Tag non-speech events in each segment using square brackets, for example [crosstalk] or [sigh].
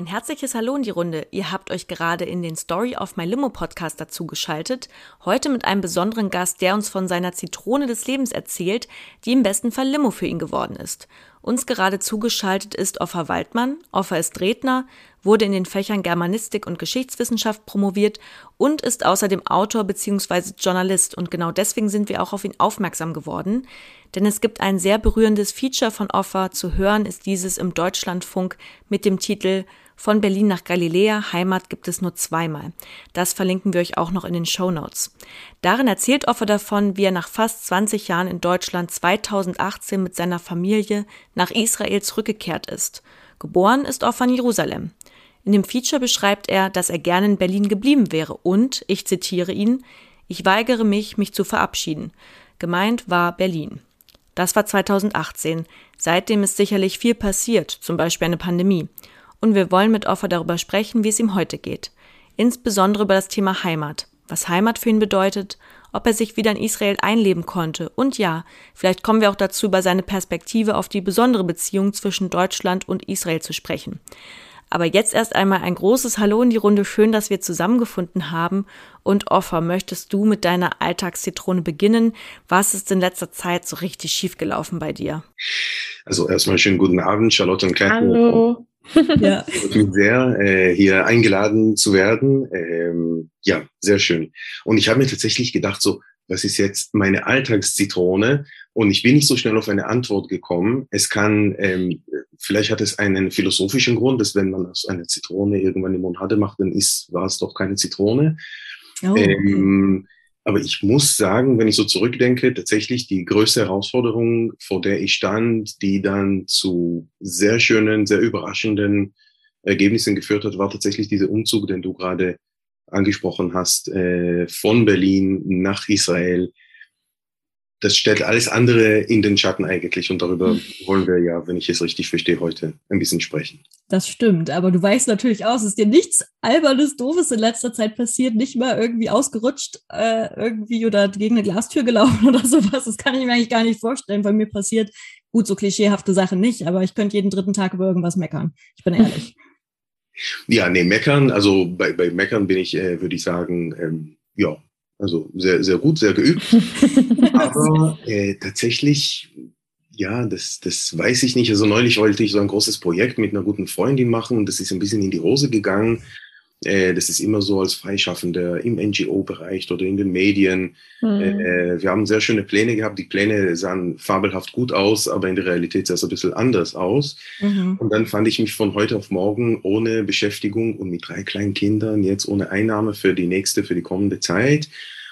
Ein herzliches Hallo in die Runde. Ihr habt euch gerade in den Story of My Limo Podcast dazu geschaltet. Heute mit einem besonderen Gast, der uns von seiner Zitrone des Lebens erzählt, die im besten Fall Limo für ihn geworden ist. Uns gerade zugeschaltet ist Offa Waldmann. Offa ist Redner, wurde in den Fächern Germanistik und Geschichtswissenschaft promoviert und ist außerdem Autor bzw. Journalist. Und genau deswegen sind wir auch auf ihn aufmerksam geworden. Denn es gibt ein sehr berührendes Feature von Offa. Zu hören ist dieses im Deutschlandfunk mit dem Titel von Berlin nach Galiläa, Heimat gibt es nur zweimal. Das verlinken wir euch auch noch in den Show Notes. Darin erzählt Offer davon, wie er nach fast 20 Jahren in Deutschland 2018 mit seiner Familie nach Israel zurückgekehrt ist. Geboren ist Offer in Jerusalem. In dem Feature beschreibt er, dass er gerne in Berlin geblieben wäre und, ich zitiere ihn, ich weigere mich, mich zu verabschieden. Gemeint war Berlin. Das war 2018. Seitdem ist sicherlich viel passiert, zum Beispiel eine Pandemie und wir wollen mit Offer darüber sprechen, wie es ihm heute geht. Insbesondere über das Thema Heimat, was Heimat für ihn bedeutet, ob er sich wieder in Israel einleben konnte und ja, vielleicht kommen wir auch dazu, über seine Perspektive auf die besondere Beziehung zwischen Deutschland und Israel zu sprechen. Aber jetzt erst einmal ein großes Hallo in die Runde. Schön, dass wir zusammengefunden haben. Und Offer, möchtest du mit deiner Alltagszitrone beginnen? Was ist in letzter Zeit so richtig schiefgelaufen bei dir? Also erstmal schönen guten Abend, Charlotte und Katrin. Hallo. [laughs] Ja. Ich bin sehr, äh, hier eingeladen zu werden. Ähm, ja, sehr schön. Und ich habe mir tatsächlich gedacht, so, was ist jetzt meine Alltagszitrone? Und ich bin nicht so schnell auf eine Antwort gekommen. Es kann, ähm, vielleicht hat es einen philosophischen Grund, dass wenn man eine Zitrone irgendwann im Mund hatte, macht, dann ist, war es doch keine Zitrone. Oh, okay. ähm, aber ich muss sagen, wenn ich so zurückdenke, tatsächlich die größte Herausforderung, vor der ich stand, die dann zu sehr schönen, sehr überraschenden Ergebnissen geführt hat, war tatsächlich dieser Umzug, den du gerade angesprochen hast, äh, von Berlin nach Israel das stellt alles andere in den Schatten eigentlich. Und darüber hm. wollen wir ja, wenn ich es richtig verstehe, heute ein bisschen sprechen. Das stimmt. Aber du weißt natürlich auch, es ist dir nichts Albernes, Doofes in letzter Zeit passiert, nicht mal irgendwie ausgerutscht äh, irgendwie oder gegen eine Glastür gelaufen [laughs] oder sowas. Das kann ich mir eigentlich gar nicht vorstellen. Bei mir passiert gut so klischeehafte Sachen nicht, aber ich könnte jeden dritten Tag über irgendwas meckern. Ich bin ehrlich. [laughs] Ja, nee, meckern, also bei, bei meckern bin ich, äh, würde ich sagen, ähm, ja, also sehr, sehr gut, sehr geübt. [laughs] Aber äh, tatsächlich, ja, das, das weiß ich nicht. Also neulich wollte ich so ein großes Projekt mit einer guten Freundin machen und das ist ein bisschen in die Hose gegangen. Äh, das ist immer so als Freischaffender im NGO-Bereich oder in den Medien. Mhm. Äh, wir haben sehr schöne Pläne gehabt. Die Pläne sahen fabelhaft gut aus, aber in der Realität sah es ein bisschen anders aus. Mhm. Und dann fand ich mich von heute auf morgen ohne Beschäftigung und mit drei kleinen Kindern, jetzt ohne Einnahme für die nächste, für die kommende Zeit.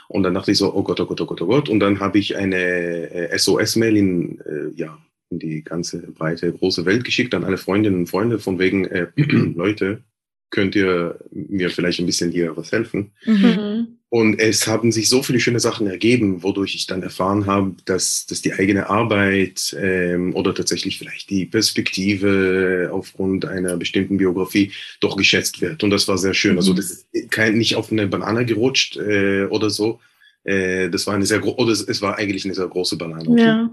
Und dann dachte ich so, oh Gott, oh Gott, oh Gott, oh Gott. Und dann habe ich eine äh, SOS-Mail in, ja, in die ganze breite, große Welt geschickt an alle Freundinnen und Freunde von wegen, äh, [clears throat] Leute, könnt ihr mir vielleicht ein bisschen hier was helfen? Mhm. Und es haben sich so viele schöne Sachen ergeben, wodurch ich dann erfahren habe, dass, dass die eigene Arbeit ähm, oder tatsächlich vielleicht die Perspektive aufgrund einer bestimmten Biografie doch geschätzt wird. Und das war sehr schön. Also mhm. Also das ist kein, nicht auf eine Banane gerutscht äh, oder so. Äh, das war eine sehr oder es war eigentlich eine sehr große Banane. Ja.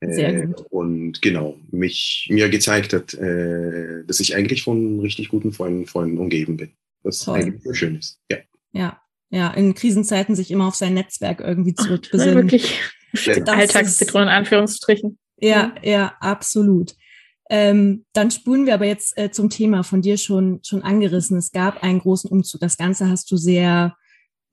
Äh, und genau, mich mir gezeigt hat, äh, dass ich eigentlich von richtig guten Freunden, Freunden umgeben bin. Was Toll. eigentlich sehr schön ist. Ja. Ja. Ja, in Krisenzeiten sich immer auf sein Netzwerk irgendwie zurückbesinnen. Ja, wirklich. [laughs] Alltagszitronen in Anführungsstrichen. Ja, ja, absolut. Ähm, dann spulen wir aber jetzt äh, zum Thema von dir schon, schon angerissen. Es gab einen großen Umzug. Das Ganze hast du sehr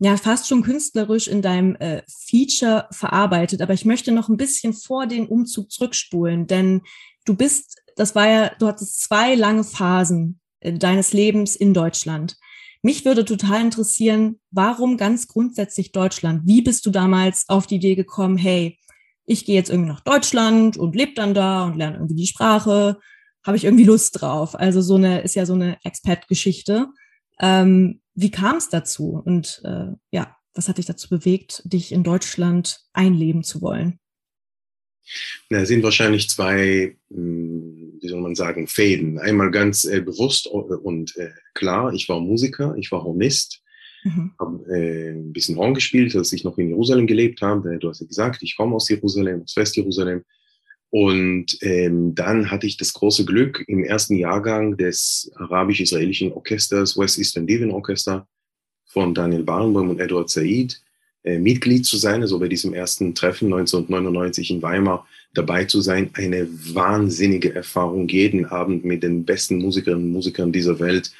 ja fast schon künstlerisch in deinem äh, Feature verarbeitet. Aber ich möchte noch ein bisschen vor den Umzug zurückspulen, denn du bist, das war ja, du hattest zwei lange Phasen äh, deines Lebens in Deutschland. Mich würde total interessieren, warum ganz grundsätzlich Deutschland? Wie bist du damals auf die Idee gekommen, hey, ich gehe jetzt irgendwie nach Deutschland und lebe dann da und lerne irgendwie die Sprache, habe ich irgendwie Lust drauf. Also so eine ist ja so eine Expat-Geschichte. Ähm, wie kam es dazu? Und äh, ja, was hat dich dazu bewegt, dich in Deutschland einleben zu wollen? Na, es sind wahrscheinlich zwei, hm, wie soll man sagen, Fäden. Einmal ganz äh, bewusst und äh, klar, ich war Musiker, ich war Hornist, mhm. habe äh, ein bisschen Horn gespielt, als ich noch in Jerusalem gelebt habe. Du hast ja gesagt, ich komme aus Jerusalem, aus Westjerusalem. Und ähm, dann hatte ich das große Glück, im ersten Jahrgang des arabisch-israelischen Orchesters West Eastern Divan Orchester von Daniel Barenboim und Edward Said äh, Mitglied zu sein, also bei diesem ersten Treffen 1999 in Weimar dabei zu sein. Eine wahnsinnige Erfahrung, jeden Abend mit den besten Musikerinnen und Musikern dieser Welt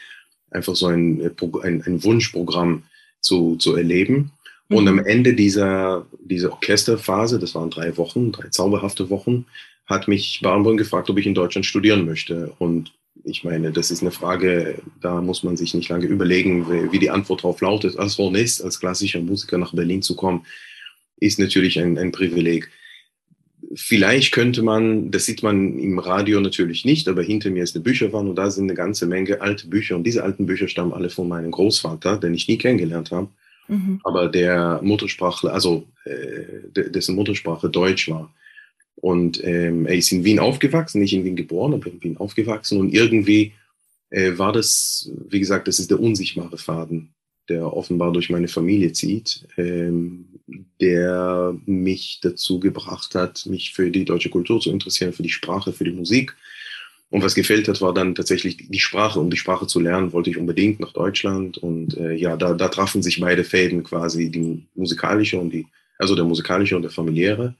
einfach so ein, äh, ein, ein Wunschprogramm zu, zu erleben. Und am mhm. Ende dieser, dieser Orchesterphase, das waren drei Wochen, drei zauberhafte Wochen, hat mich Barenboim gefragt, ob ich in Deutschland studieren möchte. Und ich meine, das ist eine Frage, da muss man sich nicht lange überlegen, wie die Antwort darauf lautet. Als Hornist, als klassischer Musiker nach Berlin zu kommen, ist natürlich ein, ein Privileg. Vielleicht könnte man, das sieht man im Radio natürlich nicht, aber hinter mir ist eine Bücherwand und da sind eine ganze Menge alte Bücher und diese alten Bücher stammen alle von meinem Großvater, den ich nie kennengelernt habe mhm. aber der Muttersprachler, also äh, dessen Muttersprache Deutsch war. Und ähm, er ist in Wien aufgewachsen, nicht in Wien geboren, aber in Wien aufgewachsen. Und irgendwie äh, war das, wie gesagt, das ist der unsichtbare Faden, der offenbar durch meine Familie zieht, ähm, der mich dazu gebracht hat, mich für die deutsche Kultur zu interessieren, für die Sprache, für die Musik und was gefällt hat, war dann tatsächlich die Sprache. Um die Sprache zu lernen, wollte ich unbedingt nach Deutschland. Und äh, ja, da, da trafen sich beide Fäden quasi, die musikalische und die, also der musikalische und der familiäre.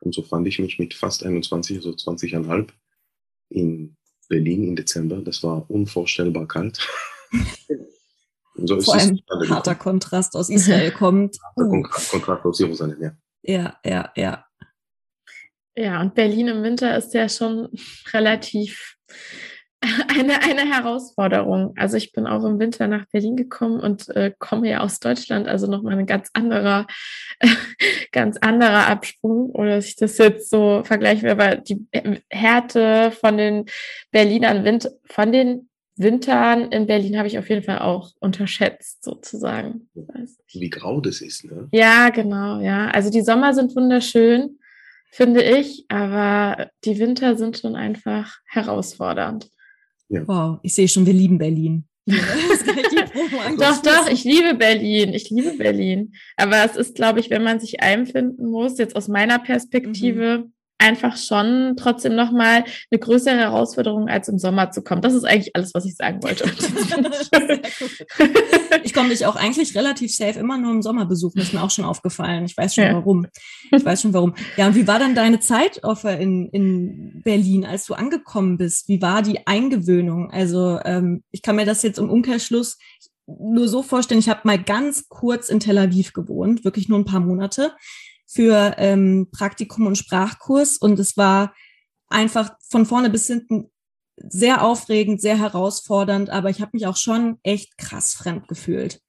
Und so fand ich mich mit fast 21, also 20,5 in Berlin im Dezember. Das war unvorstellbar kalt. [laughs] so Vor allem harter Kontrast aus Israel [laughs] kommt. Kontrast, Kontrast aus Jerusalem, ja. Ja, ja, ja. Ja, und Berlin im Winter ist ja schon relativ [laughs] eine, eine Herausforderung. Also ich bin auch im Winter nach Berlin gekommen und äh, komme ja aus Deutschland, also nochmal ein ganz anderer, [laughs] ganz anderer Absprung, oder dass ich das jetzt so vergleiche, aber die Härte von den Berlinern Wind, von den Wintern in Berlin habe ich auf jeden Fall auch unterschätzt, sozusagen. Wie grau das ist, ne? Ja, genau, ja. Also die Sommer sind wunderschön finde ich. Aber die Winter sind schon einfach herausfordernd. Ja. Wow, ich sehe schon, wir lieben Berlin. [laughs] doch, doch, ich liebe Berlin. Ich liebe Berlin. Aber es ist, glaube ich, wenn man sich einfinden muss, jetzt aus meiner Perspektive, mhm einfach schon trotzdem nochmal eine größere Herausforderung, als im Sommer zu kommen. Das ist eigentlich alles, was ich sagen wollte. [laughs] [laughs] ich komme dich auch eigentlich relativ safe immer nur im Sommer besuchen, ist mir auch schon aufgefallen. Ich weiß schon ja. warum. Ich weiß schon warum. Ja, und wie war dann deine Zeit in, in Berlin, als du angekommen bist? Wie war die Eingewöhnung? Also ähm, ich kann mir das jetzt im Umkehrschluss nur so vorstellen, ich habe mal ganz kurz in Tel Aviv gewohnt, wirklich nur ein paar Monate für ähm, Praktikum und Sprachkurs und es war einfach von vorne bis hinten sehr aufregend, sehr herausfordernd, aber ich habe mich auch schon echt krass fremd gefühlt.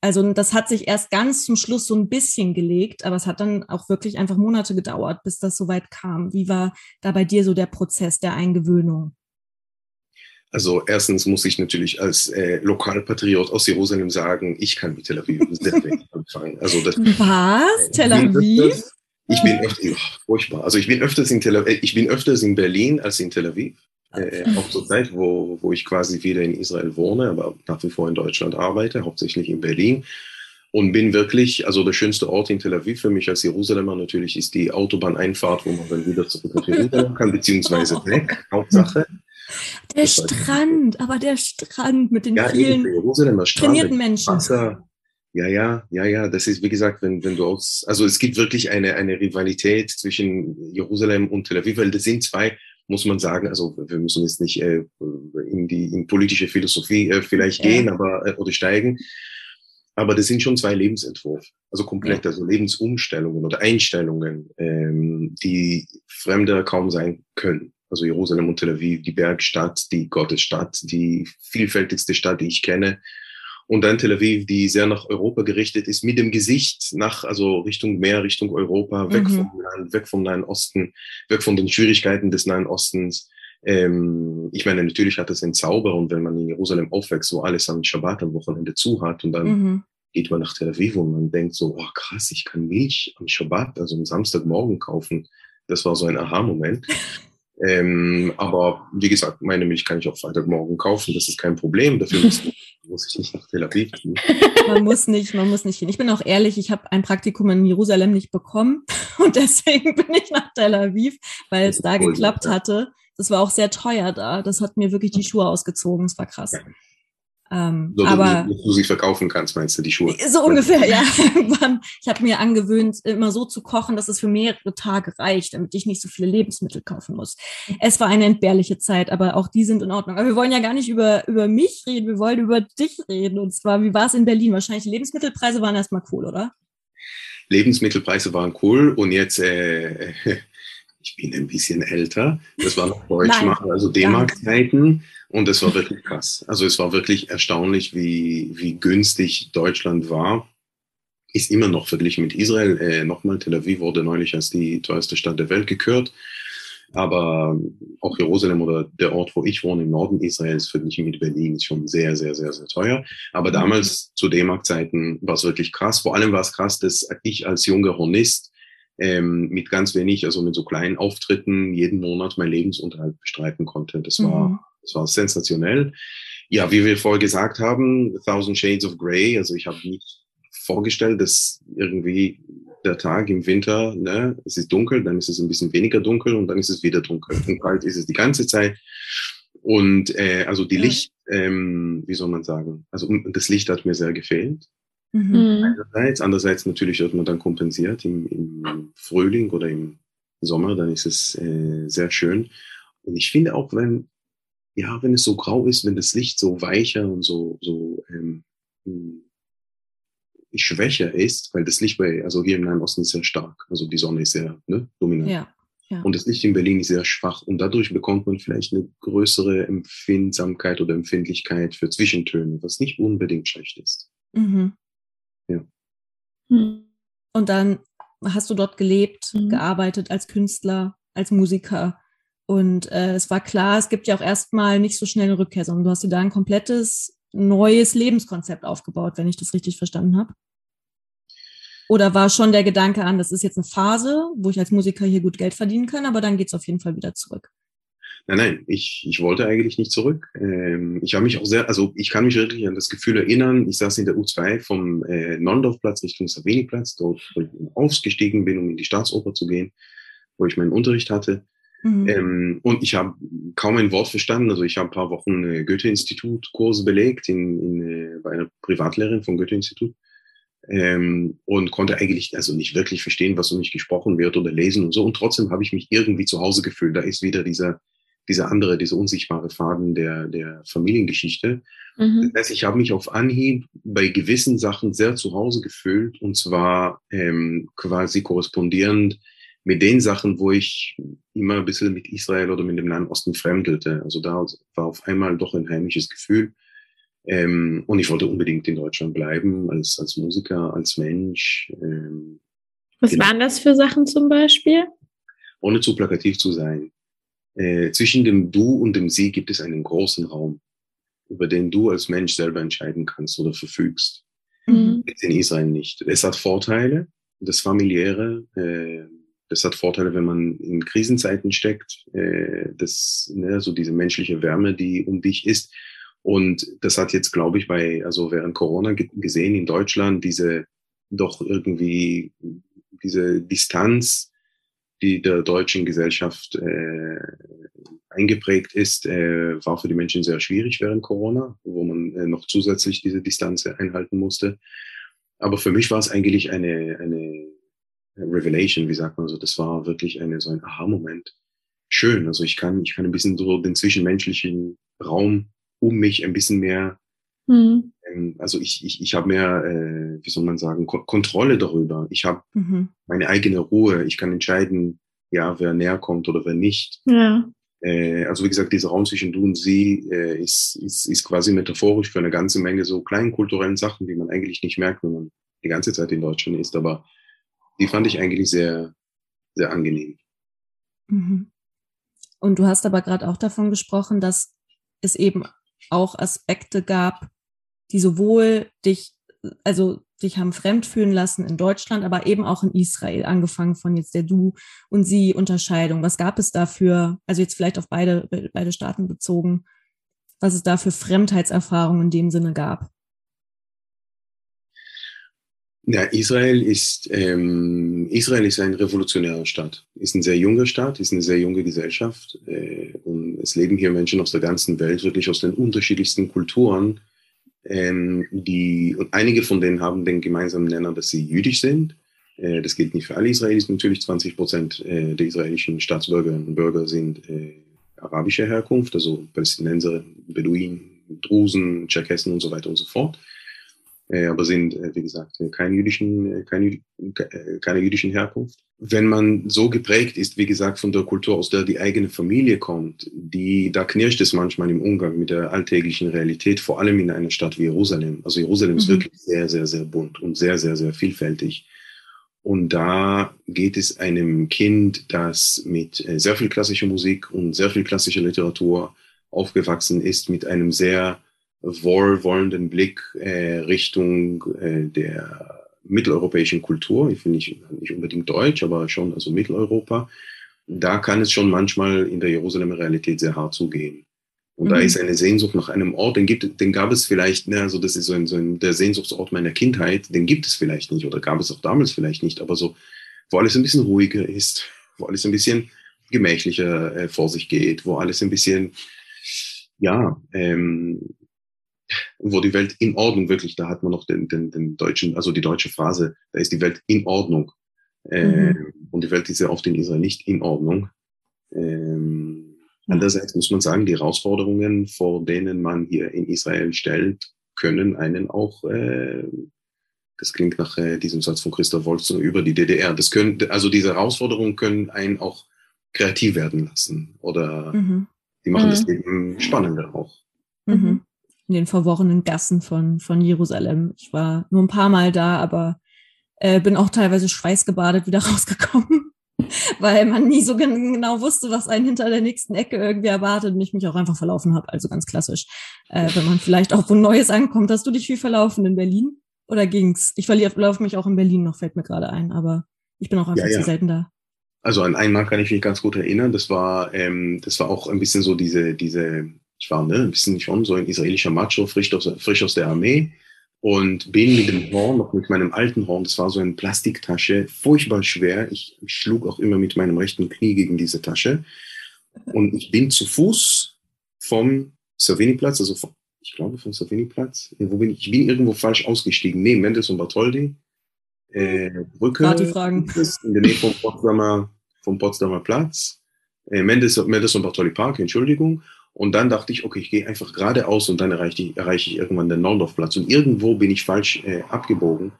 Also das hat sich erst ganz zum Schluss so ein bisschen gelegt, aber es hat dann auch wirklich einfach Monate gedauert, bis das soweit kam. Wie war da bei dir so der Prozess der Eingewöhnung? Also erstens muss ich natürlich als äh, Lokalpatriot aus Jerusalem sagen, ich kann mit Tel Aviv sehr [laughs] wenig anfangen. Also das, Was? Äh, Tel Aviv? ich bin öfter, oh, furchtbar. Also ich bin öfters in Tel Aviv, äh, ich bin öfters in Berlin als in Tel Aviv. Äh, auch zur Zeit, wo, wo ich quasi wieder in Israel wohne, aber nach wie vor in Deutschland arbeite, hauptsächlich in Berlin. Und bin wirklich, also der schönste Ort in Tel Aviv für mich als Jerusalemer natürlich ist die Autobahneinfahrt, wo man dann wieder zurück nach Jerusalem kann, beziehungsweise [laughs] weg, Hauptsache. Der das Strand, aber der Strand mit den ja, vielen trainierten Menschen. Wasser. Ja, ja, ja, ja. Das ist, wie gesagt, wenn, wenn du aus, also es gibt wirklich eine, eine Rivalität zwischen Jerusalem und Tel Aviv, weil das sind zwei, muss man sagen, also wir müssen jetzt nicht äh, in die in politische Philosophie äh, vielleicht ja. gehen, aber äh, oder steigen. Aber das sind schon zwei Lebensentwürfe, also komplett, ja. also Lebensumstellungen oder Einstellungen, ähm, die Fremde kaum sein können also Jerusalem und Tel Aviv, die Bergstadt, die Gottesstadt, die vielfältigste Stadt, die ich kenne. Und dann Tel Aviv, die sehr nach Europa gerichtet ist, mit dem Gesicht nach, also Richtung Meer, Richtung Europa, weg mhm. vom Land, weg vom Nahen Osten, weg von den Schwierigkeiten des Nahen Ostens. Ähm, ich meine, natürlich hat es einen Zauber und wenn man in Jerusalem aufwächst, wo alles am Shabbat am Wochenende zu hat und dann mhm. geht man nach Tel Aviv und man denkt so, oh krass, ich kann Milch am Shabbat, also am Samstagmorgen kaufen. Das war so ein Aha-Moment. Ähm, aber wie gesagt, meine Milch kann ich auch Freitagmorgen kaufen, das ist kein Problem. Dafür muss, [laughs] ich nicht nach Tel Aviv gehen. Man muss nicht, man muss nicht hin. Ich bin auch ehrlich, ich habe ein Praktikum in Jerusalem nicht bekommen [laughs] und deswegen bin ich nach Tel Aviv, weil es da cool, geklappt ja. hatte. Das war auch sehr teuer da. Das hat mir wirklich die Schuhe ausgezogen. Es war krass. Ähm, so, aber du, du sie verkaufen kannst, meinst du, die Schuhe? So ungefähr, ja. [laughs] ich habe mir angewöhnt, immer so zu kochen, dass es für mehrere Tage reicht, damit ich nicht so viele Lebensmittel kaufen muss. Es war eine entbehrliche Zeit, aber auch die sind in Ordnung. Aber wir wollen ja gar nicht über, über mich reden, wir wollen über dich reden. Und zwar, wie war es in Berlin? Wahrscheinlich die Lebensmittelpreise waren erstmal cool, oder? Lebensmittelpreise waren cool und jetzt äh, [laughs] ich bin ein bisschen älter. Das war noch [laughs] Deutschmark, also D-Mark-Zeiten. Und es war wirklich krass. Also es war wirklich erstaunlich, wie, wie günstig Deutschland war. Ist immer noch verglichen mit Israel. Äh, Nochmal, Tel Aviv wurde neulich als die teuerste Stadt der Welt gekürt. Aber auch Jerusalem oder der Ort, wo ich wohne, im Norden Israels, verglichen mit Berlin, ist schon sehr, sehr, sehr, sehr teuer. Aber damals zu D-Mark-Zeiten war es wirklich krass. Vor allem war es krass, dass ich als junger Hornist ähm, mit ganz wenig, also mit so kleinen Auftritten jeden Monat mein Lebensunterhalt bestreiten konnte. Das war, mhm. Das war sensationell. Ja, wie wir vorher gesagt haben, Thousand Shades of Grey, also ich habe nicht vorgestellt, dass irgendwie der Tag im Winter, ne, es ist dunkel, dann ist es ein bisschen weniger dunkel und dann ist es wieder dunkel. Und kalt ist es die ganze Zeit. Und äh, also die Licht, ähm, wie soll man sagen, also das Licht hat mir sehr gefehlt. Mhm. Einerseits, andererseits natürlich wird man dann kompensiert im, im Frühling oder im Sommer, dann ist es äh, sehr schön. Und ich finde auch, wenn, ja, wenn es so grau ist, wenn das Licht so weicher und so, so ähm, hm, schwächer ist, weil das Licht bei, also hier im Nahen Osten ist sehr stark, also die Sonne ist sehr ne, dominant. Ja, ja. Und das Licht in Berlin ist sehr schwach und dadurch bekommt man vielleicht eine größere Empfindsamkeit oder Empfindlichkeit für Zwischentöne, was nicht unbedingt schlecht ist. Mhm. Ja. Hm. Und dann hast du dort gelebt, mhm. gearbeitet als Künstler, als Musiker. Und äh, es war klar, es gibt ja auch erstmal nicht so schnell eine Rückkehr, sondern du hast dir da ein komplettes neues Lebenskonzept aufgebaut, wenn ich das richtig verstanden habe. Oder war schon der Gedanke an, das ist jetzt eine Phase, wo ich als Musiker hier gut Geld verdienen kann, aber dann geht es auf jeden Fall wieder zurück? Nein, nein, ich, ich wollte eigentlich nicht zurück. Ähm, ich habe mich auch sehr, also ich kann mich wirklich an das Gefühl erinnern, ich saß in der U2 vom äh, Nondorfplatz Richtung Savini-Platz, dort wo ich aufgestiegen bin, um in die Staatsoper zu gehen, wo ich meinen Unterricht hatte. Mhm. Ähm, und ich habe kaum ein Wort verstanden. Also ich habe ein paar Wochen äh, Goethe-Institut-Kurse belegt in, in, äh, bei einer Privatlehrerin vom Goethe-Institut. Ähm, und konnte eigentlich also nicht wirklich verstehen, was um mich gesprochen wird oder lesen und so. Und trotzdem habe ich mich irgendwie zu Hause gefühlt. Da ist wieder dieser dieser andere, dieser unsichtbare Faden der, der Familiengeschichte. Mhm. Das heißt, ich habe mich auf Anhieb bei gewissen Sachen sehr zu Hause gefühlt und zwar ähm, quasi korrespondierend mit den Sachen, wo ich immer ein bisschen mit Israel oder mit dem Nahen Osten fremdelte. Also da war auf einmal doch ein heimliches Gefühl. Ähm, und ich wollte unbedingt in Deutschland bleiben, als, als Musiker, als Mensch. Ähm, Was genau. waren das für Sachen zum Beispiel? Ohne zu plakativ zu sein. Äh, zwischen dem Du und dem Sie gibt es einen großen Raum, über den du als Mensch selber entscheiden kannst oder verfügst. Mhm. In Israel nicht. Es hat Vorteile, das familiäre, äh, das hat Vorteile, wenn man in Krisenzeiten steckt, äh, das, ne, so diese menschliche Wärme, die um dich ist. Und das hat jetzt, glaube ich, bei, also während Corona gesehen in Deutschland, diese doch irgendwie, diese Distanz, die der deutschen Gesellschaft äh, eingeprägt ist, äh, war für die Menschen sehr schwierig während Corona, wo man äh, noch zusätzlich diese Distanz einhalten musste. Aber für mich war es eigentlich eine, eine Revelation, wie sagt man so. Das war wirklich eine, so ein Aha-Moment. Schön. Also ich kann, ich kann ein bisschen so den zwischenmenschlichen Raum um mich ein bisschen mehr mhm. Ähm, also ich, ich, ich habe mehr, äh, wie soll man sagen, Ko Kontrolle darüber. Ich habe mhm. meine eigene Ruhe. Ich kann entscheiden, ja, wer näher kommt oder wer nicht. Ja. Äh, also wie gesagt, dieser Raum zwischen du und sie äh, ist, ist, ist quasi metaphorisch für eine ganze Menge so kleinen kulturellen Sachen, die man eigentlich nicht merkt, wenn man die ganze Zeit in Deutschland ist. Aber die fand ich eigentlich sehr, sehr angenehm. Mhm. Und du hast aber gerade auch davon gesprochen, dass es eben auch Aspekte gab, die sowohl dich also sich haben fremd fühlen lassen in Deutschland, aber eben auch in Israel, angefangen von jetzt der Du- und Sie-Unterscheidung. Was gab es dafür, also jetzt vielleicht auf beide, beide Staaten bezogen, was es da für Fremdheitserfahrungen in dem Sinne gab? Ja, Israel ist, ähm, Israel ist ein revolutionärer Staat, ist ein sehr junger Staat, ist eine sehr junge Gesellschaft äh, und es leben hier Menschen aus der ganzen Welt, wirklich aus den unterschiedlichsten Kulturen. Ähm, die, und einige von denen haben den gemeinsamen Nenner, dass sie jüdisch sind. Äh, das gilt nicht für alle Israelis, natürlich 20 Prozent äh, der israelischen Staatsbürgerinnen und Bürger sind äh, arabischer Herkunft, also Palästinenser, Beduinen, Drusen, Tscherkessen und so weiter und so fort aber sind, äh, wie gesagt, äh, keine jüdischen, keine, keine jüdischen Herkunft. Wenn man so geprägt ist, wie gesagt, von der Kultur, aus der die eigene Familie kommt, die, da knirscht es manchmal im Umgang mit der alltäglichen Realität, vor allem in einer Stadt wie Jerusalem. Also Jerusalem mhm. ist wirklich sehr, sehr, sehr bunt und sehr, sehr, sehr vielfältig. Und da geht es einem Kind, das mit sehr viel klassischer Musik und sehr viel klassischer Literatur aufgewachsen ist, mit einem sehr wohlwollenden Blick äh, Richtung äh, der mitteleuropäischen Kultur. Ich finde nicht, nicht unbedingt deutsch, aber schon also Mitteleuropa. Da kann es schon manchmal in der Jerusalemer Realität sehr hart zugehen. Und mhm. da ist eine Sehnsucht nach einem Ort, den gibt, den gab es vielleicht, ne, also das ist so ein, so ein, der Sehnsuchtsort meiner Kindheit, den gibt es vielleicht nicht oder gab es auch damals vielleicht nicht, aber so, wo alles ein bisschen ruhiger ist, wo alles ein bisschen gemächlicher äh, vor sich geht, wo alles ein bisschen, ja, ähm, wo die Welt in Ordnung wirklich, da hat man noch den, den, den deutschen, also die deutsche Phrase, da ist die Welt in Ordnung. Ähm, mhm. Und die Welt ist ja oft in Israel nicht in Ordnung. Ähm, andererseits muss man sagen, die Herausforderungen, vor denen man hier in Israel stellt, können einen auch, äh, das klingt nach äh, diesem Satz von Christoph Wolz über die DDR, das können, also diese Herausforderungen können einen auch kreativ werden lassen oder mhm. die machen mhm. das Leben spannender auch. Mhm in den verworrenen Gassen von, von Jerusalem. Ich war nur ein paar Mal da, aber äh, bin auch teilweise schweißgebadet wieder [laughs] rausgekommen, weil man nie so genau wusste, was einen hinter der nächsten Ecke irgendwie erwartet und ich mich auch einfach verlaufen habe. Also ganz klassisch. Äh, wenn man vielleicht auch wo Neues ankommt. Hast du dich viel verlaufen in Berlin? Oder ging's? Ich verlaufe mich auch in Berlin noch, fällt mir gerade ein, aber ich bin auch einfach ja, ja. zu selten da. Also an einmal kann ich mich ganz gut erinnern. Das war, ähm, das war auch ein bisschen so diese, diese ich war ne, ein bisschen schon so ein israelischer Macho, frisch aus, frisch aus der Armee und bin mit dem Horn, noch mit meinem alten Horn, das war so eine Plastiktasche, furchtbar schwer. Ich, schlug auch immer mit meinem rechten Knie gegen diese Tasche. Und ich bin zu Fuß vom Savini-Platz, also vom, ich glaube vom Savini-Platz, wo bin ich? Ich bin irgendwo falsch ausgestiegen, neben Mendes und Bartholdi. Äh, Brücke. Partyfragen. In der Nähe vom Potsdamer, vom Potsdamer Platz. Äh, Mendes, Mendes und Bartholdi Park, Entschuldigung. Und dann dachte ich, okay, ich gehe einfach geradeaus und dann erreiche ich, erreiche ich irgendwann den Nordorfplatz. Und irgendwo bin ich falsch äh, abgebogen.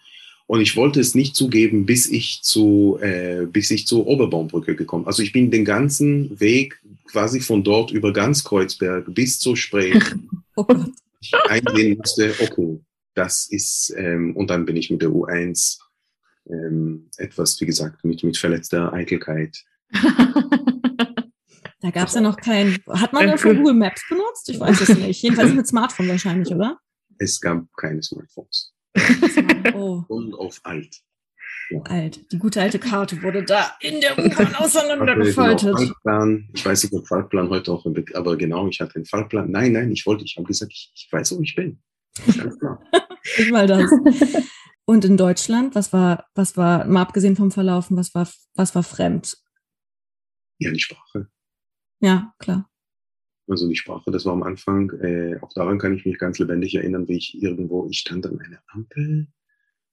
Und ich wollte es nicht zugeben, bis ich zu, äh, bis ich zur Oberbaumbrücke gekommen. Also ich bin den ganzen Weg quasi von dort über ganz Kreuzberg bis zur Spree [laughs] oh ich einsehen musste, okay, das ist, ähm, und dann bin ich mit der U1 ähm, etwas, wie gesagt, mit, mit verletzter Eitelkeit [laughs] Da gab es ja noch kein. Hat man ja von Google Maps benutzt? Ich weiß es nicht. Jedenfalls mit Smartphone wahrscheinlich, oder? Es gab keine Smartphones. oh. Und auf alt. Ja. Alt. Die gute alte Karte wurde da in der U-Bahn [laughs] auseinandergefaltet. Genau, ich weiß nicht, ob Fahrplan heute auch, aber genau, ich hatte einen Fahrplan. Nein, nein, ich wollte, ich habe gesagt, ich, ich, weiß, wo ich bin. Ganz klar. ich mal [laughs] das. Und in Deutschland, was war, was war, mal abgesehen vom Verlaufen, was war, was war fremd? Ja, die Sprache. Ja, klar. Also die Sprache, das war am Anfang, äh, auch daran kann ich mich ganz lebendig erinnern, wie ich irgendwo, ich stand an einer Ampel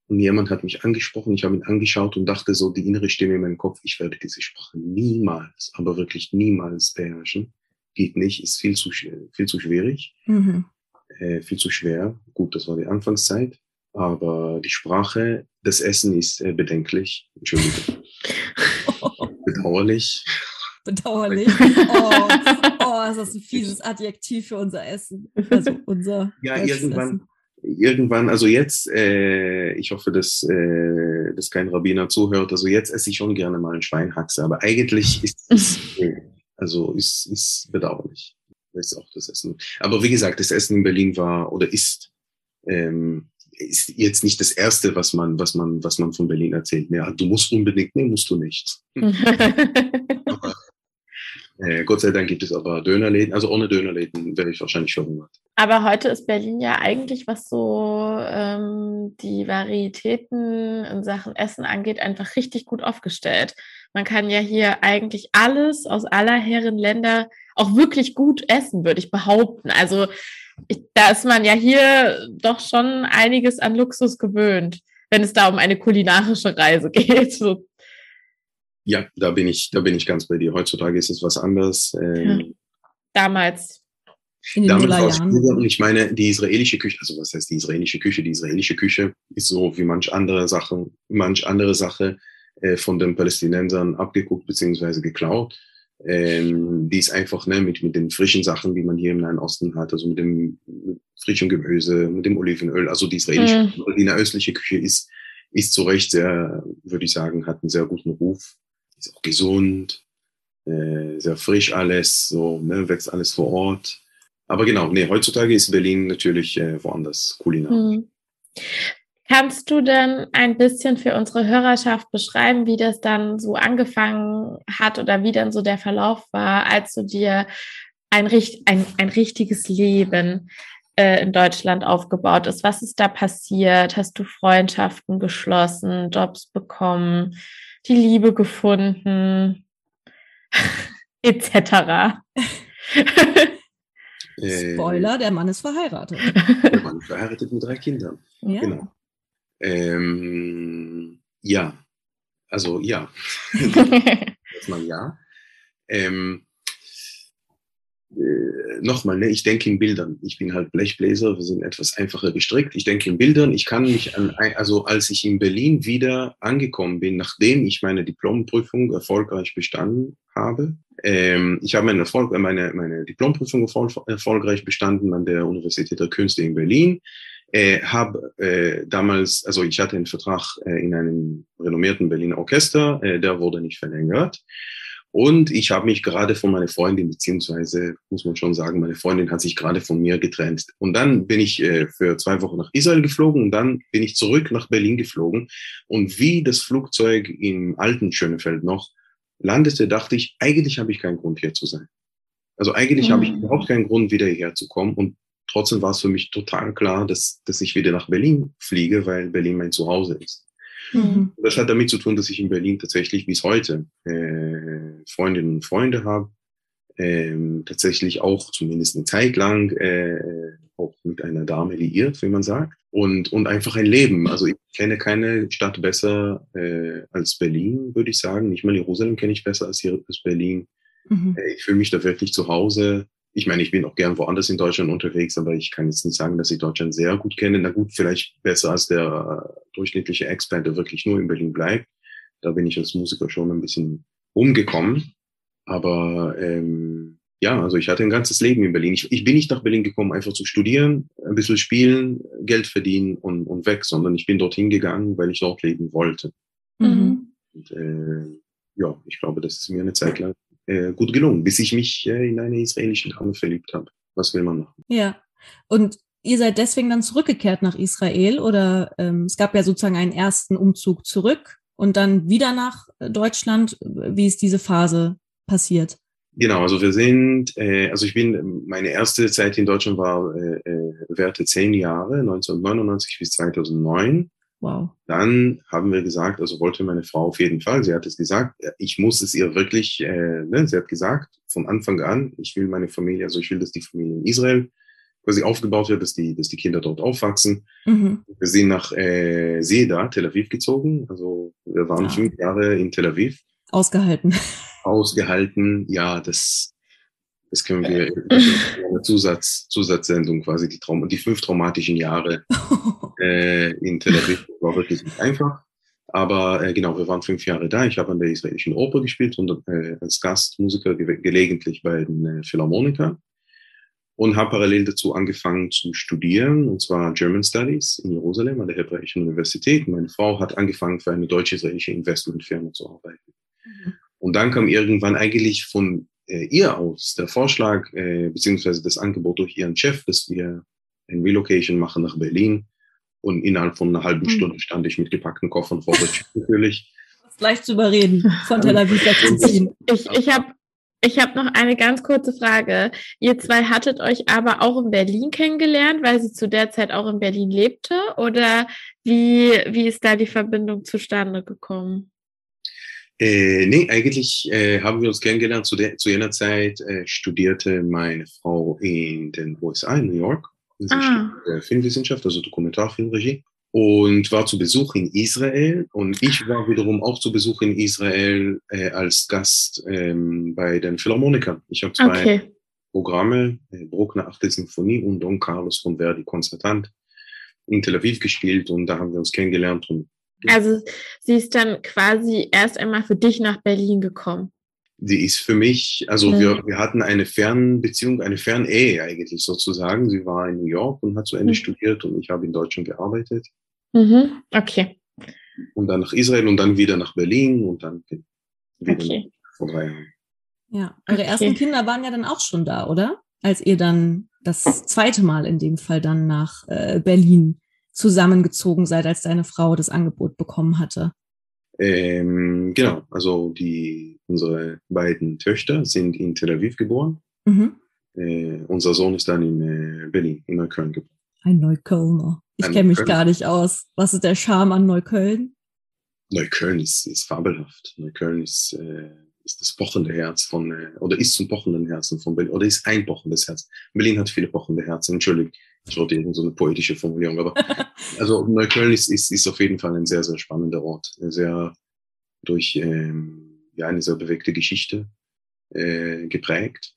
und jemand hat mich angesprochen, ich habe ihn angeschaut und dachte so, die innere Stimme in meinem Kopf, ich werde diese Sprache niemals, aber wirklich niemals beherrschen. Geht nicht, ist viel zu, viel zu schwierig, mhm. äh, viel zu schwer. Gut, das war die Anfangszeit, aber die Sprache, das Essen ist äh, bedenklich, Entschuldigung, [laughs] bedauerlich bedauerlich. [laughs] Oh, oh, ist das ein fieses Adjektiv für unser Essen. Also unser [laughs] ja, irgendwann, Essen. irgendwann, also jetzt, äh, ich hoffe, dass, äh, dass kein Rabbiner zuhört, also jetzt esse ich schon gerne mal ein Schweinhaxe, aber eigentlich [laughs] ist es, also ist, ist bedauerlich. Das ist auch das Essen. Aber wie gesagt, das Essen in Berlin war oder ist ähm, ist jetzt nicht das Erste, was man, was man, was man von Berlin erzählt. Ja, du musst unbedingt, nee, musst du nicht. aber, äh, Gott sei Dank gibt es aber Dönerläden. Also ohne Dönerläden wäre ich wahrscheinlich verhungert. Aber heute ist Berlin ja eigentlich, was so ähm, die Varietäten in Sachen Essen angeht, einfach richtig gut aufgestellt. Man kann ja hier eigentlich alles aus aller Herren Länder auch wirklich gut essen, würde ich behaupten. Also ich, da ist man ja hier doch schon einiges an Luxus gewöhnt, wenn es da um eine kulinarische Reise [laughs] geht. So. Ja, da bin ich, da bin ich ganz bei dir. Heutzutage ist es was anderes. Ähm, ja. Damals. In den früher. und ich meine, die israelische Küche, also was heißt die israelische Küche? Die israelische Küche ist so wie manch andere Sachen, manch andere Sache äh, von den Palästinensern abgeguckt beziehungsweise geklaut. Ähm, die ist einfach ne, mit, mit den frischen Sachen, die man hier im Nahen Osten hat, also mit dem mit frischem Gemüse, mit dem Olivenöl, also die israelische, Mhm. die östliche Küche ist, ist zu Recht sehr, würde ich sagen, hat einen sehr guten Ruf, ist auch gesund, äh, sehr frisch alles, so, ne, wächst alles vor Ort. Aber genau, nee, heutzutage ist Berlin natürlich äh, woanders kulinarisch. Hm. Kannst du denn ein bisschen für unsere Hörerschaft beschreiben, wie das dann so angefangen hat oder wie dann so der Verlauf war, als du dir ein, ein, ein richtiges Leben äh, in Deutschland aufgebaut ist? Was ist da passiert? Hast du Freundschaften geschlossen, Jobs bekommen, die Liebe gefunden, [laughs] etc.? Äh, Spoiler, der Mann ist verheiratet. Der Mann verheiratet mit drei Kindern. Ja. Genau. Ähm, ja, also ja, [laughs] erstmal ja. Ähm, äh, Nochmal, ne, ich denke in Bildern. Ich bin halt Blechbläser, wir sind etwas einfacher gestrickt. Ich denke in Bildern. Ich kann mich an, also als ich in Berlin wieder angekommen bin, nachdem ich meine Diplomprüfung erfolgreich bestanden habe, ähm, ich habe meine, Erfolg, äh, meine, meine Diplomprüfung erfol erfolgreich bestanden an der Universität der Künste in Berlin äh, habe äh, damals, also ich hatte einen Vertrag äh, in einem renommierten Berliner Orchester, äh, der wurde nicht verlängert. Und ich habe mich gerade von meiner Freundin, beziehungsweise muss man schon sagen, meine Freundin hat sich gerade von mir getrennt. Und dann bin ich äh, für zwei Wochen nach Israel geflogen und dann bin ich zurück nach Berlin geflogen. Und wie das Flugzeug im alten Schönefeld noch landete, dachte ich, eigentlich habe ich keinen Grund hier zu sein. Also eigentlich habe ich Mhm. überhaupt keinen Grund, wieder hierher zu kommen. Und trotzdem war es für mich total klar, dass, dass ich wieder nach Berlin fliege, weil Berlin mein Zuhause ist. Mhm. Das hat damit zu tun, dass ich in Berlin tatsächlich bis heute äh, Freundinnen und Freunde habe. Ähm, tatsächlich auch zumindest eine Zeit lang äh, auch mit einer Dame liiert, wie man sagt. Und, und einfach ein Leben. Also ich kenne keine Stadt besser äh, als Berlin, würde ich sagen. Nicht mal Jerusalem kenne ich besser als hier als Berlin. Mhm. Äh, Ich fühle mich da wirklich zu Hause. Ich meine, ich bin auch gern woanders in Deutschland unterwegs, aber ich kann jetzt nicht sagen, dass ich Deutschland sehr gut kenne. Na gut, vielleicht besser als der äh, durchschnittliche Expert, der wirklich nur in Berlin bleibt. Da bin ich als Musiker schon ein bisschen umgekommen. Aber ähm, ja, also ich hatte ein ganzes Leben in Berlin. Ich, ich bin nicht nach Berlin gekommen, einfach zu studieren, ein bisschen spielen, Geld verdienen und, und weg, sondern ich bin dorthin gegangen, weil ich dort leben wollte. Mhm. Und äh, ja, ich glaube, das ist mir eine Zeit lang äh, gut gelungen, bis ich mich äh, in eine israelische Dame verliebt habe. Was will man machen? Ja. Und ihr seid deswegen dann zurückgekehrt nach Israel oder ähm, es gab ja sozusagen einen ersten Umzug zurück und dann wieder nach äh, Deutschland. Wie ist diese Phase passiert? Genau, also wir sind, äh, also ich bin, meine erste Zeit in Deutschland war äh, äh, währte zehn Jahre, 1999 bis 2009. Wow. Dann haben wir gesagt, also wollte meine Frau auf jeden Fall, sie hat es gesagt, ich muss es ihr wirklich, äh, ne, sie hat gesagt, von Anfang an, ich will meine Familie, also ich will, dass die Familie in Israel quasi aufgebaut wird, dass die, dass die Kinder dort aufwachsen. Mhm. Wir sind nach äh, Seda, Tel Aviv gezogen, also wir waren Ah. fünf Jahre in Tel Aviv, Ausgehalten. [laughs] ausgehalten, ja, das, das können wir, das ist eine Zusatz, Zusatzsendung quasi, die, Traum die fünf traumatischen Jahre [laughs] äh, in Tel Aviv war wirklich nicht einfach. Aber äh, genau, wir waren fünf Jahre da. Ich habe an der israelischen Oper gespielt und äh, als Gastmusiker ge gelegentlich bei den äh, Philharmoniker und habe parallel dazu angefangen zu studieren, und zwar German Studies in Jerusalem an der Hebräischen Universität. Meine Frau hat angefangen, für eine deutsch-israelische Investmentfirma zu arbeiten. Und dann kam irgendwann eigentlich von äh, ihr aus der Vorschlag, äh, beziehungsweise das Angebot durch ihren Chef, dass wir ein Relocation machen nach Berlin Und innerhalb von einer halben hm. Stunde stand ich mit gepackten Koffern vor der Tür natürlich. Leicht zu überreden, von Tel Aviv wegzuziehen. Ich, ich habe ich habe noch eine ganz kurze Frage. Ihr zwei hattet euch aber auch in Berlin kennengelernt, weil sie zu der Zeit auch in Berlin lebte? Oder wie, wie ist da die Verbindung zustande gekommen? Äh, nee, eigentlich äh, haben wir uns kennengelernt. Zu, der, zu jener Zeit äh, studierte meine Frau in den USA, in New York. Sie ah. Filmwissenschaft, also Dokumentarfilmregie und war zu Besuch in Israel. Und ich war wiederum auch zu Besuch in Israel äh, als Gast ähm, bei den Philharmonikern. Ich habe zwei okay. Programme, äh, Bruckner Achte Sinfonie und Don Carlos von Verdi Konzertant in Tel Aviv gespielt und da haben wir uns kennengelernt. Und, also sie ist dann quasi erst einmal für dich nach Berlin gekommen. Die ist für mich, also mhm. wir, wir hatten eine Fernbeziehung, eine Fernehe eigentlich sozusagen. Sie war in New York und hat zu Ende mhm. studiert und ich habe in Deutschland gearbeitet. Mhm. Okay. Und dann nach Israel und dann wieder nach Berlin und dann wieder okay. vor drei Jahren. Ja, eure okay. ersten Kinder waren ja dann auch schon da, oder? Als ihr dann das zweite Mal in dem Fall dann nach äh, Berlin zusammengezogen seid, als deine Frau das Angebot bekommen hatte. Ähm, genau, also die, unsere beiden Töchter sind in Tel Aviv geboren. Mhm. Äh, unser Sohn ist dann in äh, Berlin, in Neukölln geboren. Ein Neuköllner. Ich kenne mich gar nicht aus. Was ist der Charme an Neukölln? Neukölln ist, ist fabelhaft. Neukölln ist, äh, ist das pochende Herz von, äh, oder ist zum pochenden Herzen von Berlin, oder ist ein pochendes Herz. Berlin hat viele pochende Herzen. Entschuldigung, ich wollte eben so eine poetische Formulierung, aber [laughs] also Neukölln ist, ist, ist auf jeden Fall ein sehr, sehr spannender Ort. Sehr durch ähm, ja, eine sehr bewegte Geschichte äh, geprägt.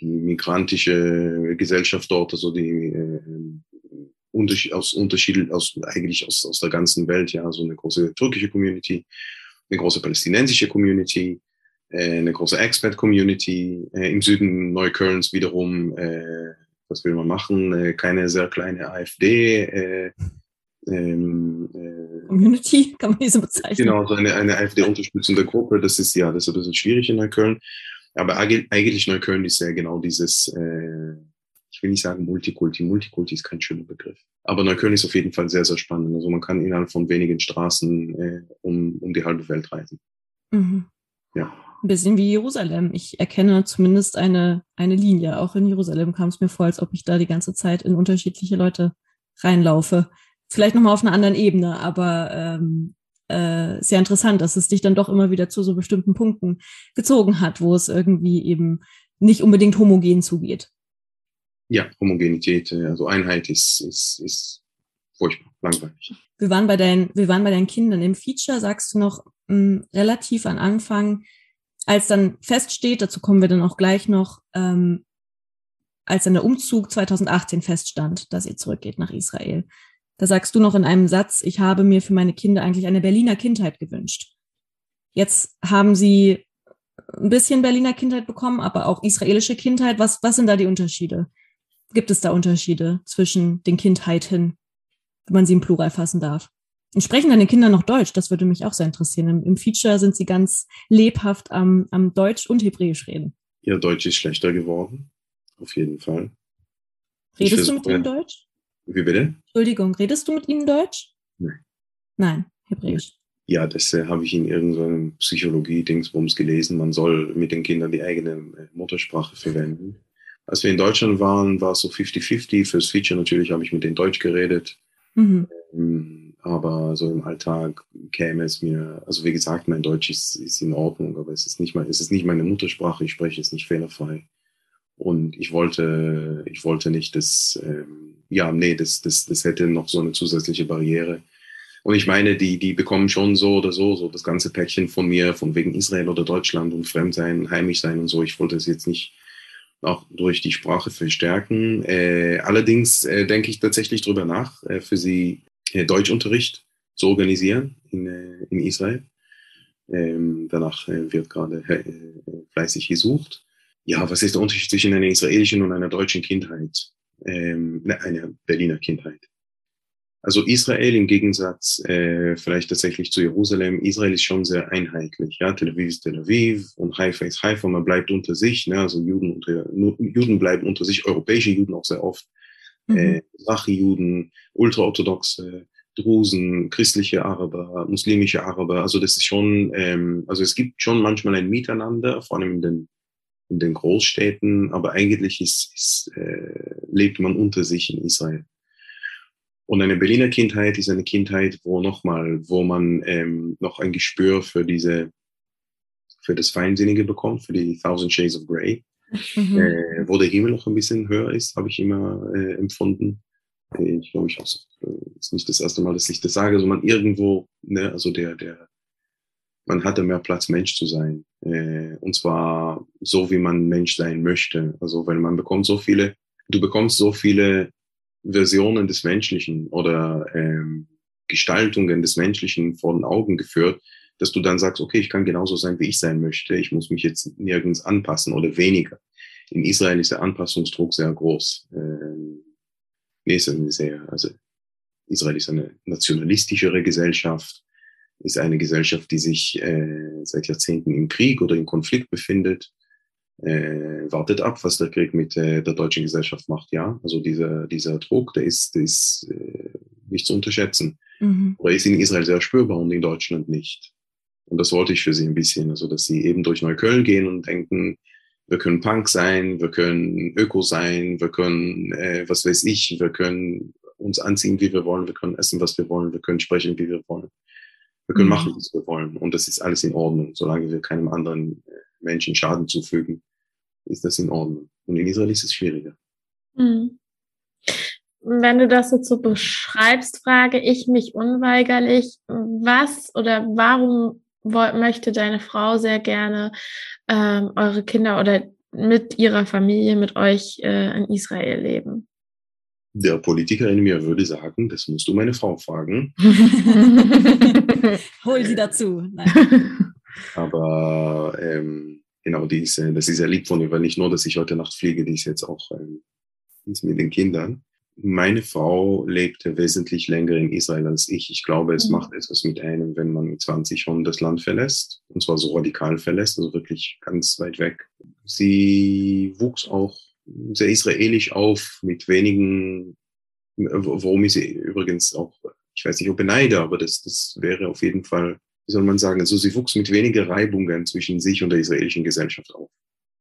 Die migrantische Gesellschaft dort, also die äh, aus Unterschied, aus, eigentlich aus, aus der ganzen Welt, ja, so eine große türkische Community, eine große palästinensische Community, äh, eine große Expat-Community, äh, im Süden Neuköllns wiederum, äh, was will man machen, äh, keine sehr kleine AfD, äh, ähm, äh, Community, [laughs] kann man diese bezeichnen. Genau, so eine, eine AfD-unterstützende Gruppe, das ist ja, das ist ein bisschen schwierig in Neukölln. Aber eigentlich Neukölln ist ja genau dieses, äh, ich will nicht sagen Multikulti, Multikulti ist kein schöner Begriff. Aber Neukölln ist auf jeden Fall sehr, sehr spannend. Also man kann innerhalb von wenigen Straßen äh, um, um die halbe Welt reisen. Mhm. Ja. Ein bisschen wie Jerusalem. Ich erkenne zumindest eine, eine Linie. Auch in Jerusalem kam es mir vor, als ob ich da die ganze Zeit in unterschiedliche Leute reinlaufe. Vielleicht nochmal auf einer anderen Ebene, aber ähm, äh, sehr interessant, dass es dich dann doch immer wieder zu so bestimmten Punkten gezogen hat, wo es irgendwie eben nicht unbedingt homogen zugeht. Ja, Homogenität, äh, also Einheit ist, ist, ist furchtbar, langweilig. Wir waren bei deinen, wir waren bei deinen Kindern. Im Feature sagst du noch mh, hm, relativ am Anfang, als dann feststeht, dazu kommen wir dann auch gleich noch, ähm, als dann der Umzug 2018 feststand, dass ihr zurückgeht nach Israel. Da sagst du noch in einem Satz, ich habe mir für meine Kinder eigentlich eine Berliner Kindheit gewünscht. Jetzt haben sie ein bisschen Berliner Kindheit bekommen, aber auch israelische Kindheit. Was, was sind da die Unterschiede? Gibt es da Unterschiede zwischen den Kindheiten, wenn man sie im Plural fassen darf? Und sprechen deine Kinder noch Deutsch? Das würde mich auch sehr interessieren. Im, im Feature sind sie ganz lebhaft am, am Deutsch und Hebräisch reden. Ihr Deutsch ist schlechter geworden. Auf jeden Fall. Redest du mit ihnen Deutsch? Wie bitte? Entschuldigung, redest du mit ihnen Deutsch? Nein. Nein, Hebräisch. Ja, das äh, habe ich in irgendeinem Psychologie-Dingsbums gelesen. Man soll mit den Kindern die eigene äh, Muttersprache verwenden. Als wir in Deutschland waren, war es so 50-50. Fürs Feature natürlich habe ich mit denen Deutsch geredet. Mhm. Ähm, aber so im Alltag käme es mir, also wie gesagt, mein Deutsch ist, ist in Ordnung, aber es ist nicht mal, es ist nicht meine Muttersprache, ich spreche es nicht fehlerfrei. Und ich wollte, ich wollte nicht, dass, ähm, ja, nee, das, das, das hätte noch so eine zusätzliche Barriere. Und ich meine, die, die bekommen schon so oder so, so das ganze Päckchen von mir, von wegen Israel oder Deutschland und Fremdsein, heimisch sein und so. Ich wollte es jetzt nicht auch durch die Sprache verstärken. Äh, allerdings äh, denke ich tatsächlich darüber nach, äh, für sie Deutschunterricht zu organisieren in, äh, in Israel. Ähm, danach äh, wird gerade fleißig gesucht. Ja, was ist der Unterschied zwischen einer israelischen und einer deutschen Kindheit? Ähm, ne, einer Berliner Kindheit. Also Israel im Gegensatz äh, vielleicht tatsächlich zu Jerusalem, Israel ist schon sehr einheitlich. Ja, Tel Aviv ist Tel Aviv und Haifa ist Haifa. Man bleibt unter sich. Ne? Also Juden, unter, Juden bleiben unter sich, europäische Juden auch sehr oft. Mhm. äh, Rachijuden, ultraorthodoxe Drusen, christliche Araber, muslimische Araber. Also das ist schon, ähm, also es gibt schon manchmal ein Miteinander, vor allem in den, in den Großstädten, aber eigentlich ist, ist, äh, lebt man unter sich in Israel. Und eine Berliner Kindheit ist eine Kindheit, wo nochmal, wo man ähm, noch ein Gespür für diese, für das Feinsinnige bekommt, für die Thousand Shades of Grey, mhm. äh, wo der Himmel noch ein bisschen höher ist, habe ich immer äh, empfunden. Ich glaube, ich auch so, äh, ist nicht das erste Mal, dass ich das sage, also man irgendwo, ne, also der, der, man hatte mehr Platz, Mensch zu sein. Äh, und zwar so, wie man Mensch sein möchte. Also, weil man bekommt so viele, du bekommst so viele Versionen des Menschlichen oder ähm, Gestaltungen des Menschlichen vor den Augen geführt, dass du dann sagst, okay, ich kann genauso sein, wie ich sein möchte. Ich muss mich jetzt nirgends anpassen oder weniger. In Israel ist der Anpassungsdruck sehr groß. Ähm, nee, ist eine sehr, also Israel ist eine nationalistischere Gesellschaft, ist eine Gesellschaft, die sich äh, seit Jahrzehnten im Krieg oder im Konflikt befindet äh, wartet ab, was der Krieg mit äh, der deutschen Gesellschaft macht. Ja, also dieser, dieser Druck, der ist, der ist äh, nicht zu unterschätzen. Mhm. Oder ist in Israel sehr spürbar und in Deutschland nicht. Und das wollte ich für sie ein bisschen, also dass sie eben durch Neukölln gehen und denken, wir können Punk sein, wir können Öko sein, wir können, äh, was weiß ich, wir können uns anziehen, wie wir wollen, wir können essen, was wir wollen, wir können sprechen, wie wir wollen. Wir können mhm. machen, was wir wollen. Und das ist alles in Ordnung, solange wir keinem anderen äh, Menschen Schaden zufügen, ist das in Ordnung. Und in Israel ist es schwieriger. Hm. Wenn du das jetzt so beschreibst, frage ich mich unweigerlich, was oder warum möchte deine Frau sehr gerne ähm, eure Kinder oder mit ihrer Familie, mit euch äh, in Israel leben? Der Politiker in mir würde sagen, das musst du meine Frau fragen. [laughs] Hol sie dazu. Nein. [laughs] Aber ähm, genau, die ist, äh, das ist ja lieb von ihr, weil nicht nur, dass ich heute Nacht fliege, die ist jetzt auch ähm, ist mit den Kindern. Meine Frau lebte wesentlich länger in Israel als ich. Ich glaube, es mhm. macht etwas mit einem, wenn man mit 20 schon das Land verlässt. Und zwar so radikal verlässt, also wirklich ganz weit weg. Sie wuchs auch sehr israelisch auf, mit wenigen, worum ich sie übrigens auch, ich weiß nicht, ob beneide, aber das, das wäre auf jeden Fall wie soll man sagen, also sie wuchs mit weniger Reibungen zwischen sich und der israelischen Gesellschaft auf.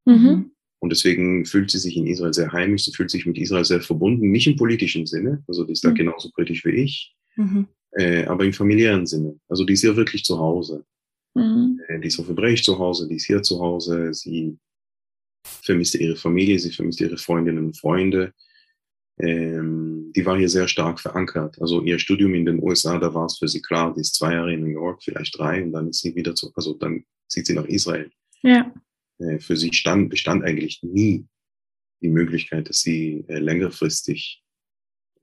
Mhm. Und deswegen fühlt sie sich in Israel sehr heimisch, sie fühlt sich mit Israel sehr verbunden, nicht im politischen Sinne, also die ist mhm. da genauso kritisch wie ich, mhm. äh, aber im familiären Sinne. Also die ist hier wirklich zu Hause. Mhm. Äh, die ist auf Hebräisch zu Hause, die ist hier zu Hause, sie vermisst ihre Familie, sie vermisst ihre Freundinnen und Freunde ähm, die war hier sehr stark verankert. Also ihr Studium in den USA, da war es für sie klar, die ist zwei Jahre in New York, vielleicht drei, und dann ist sie wieder zu, also dann zieht sie nach Israel. Ja. Äh, für sie stand, bestand eigentlich nie die Möglichkeit, dass sie äh, längerfristig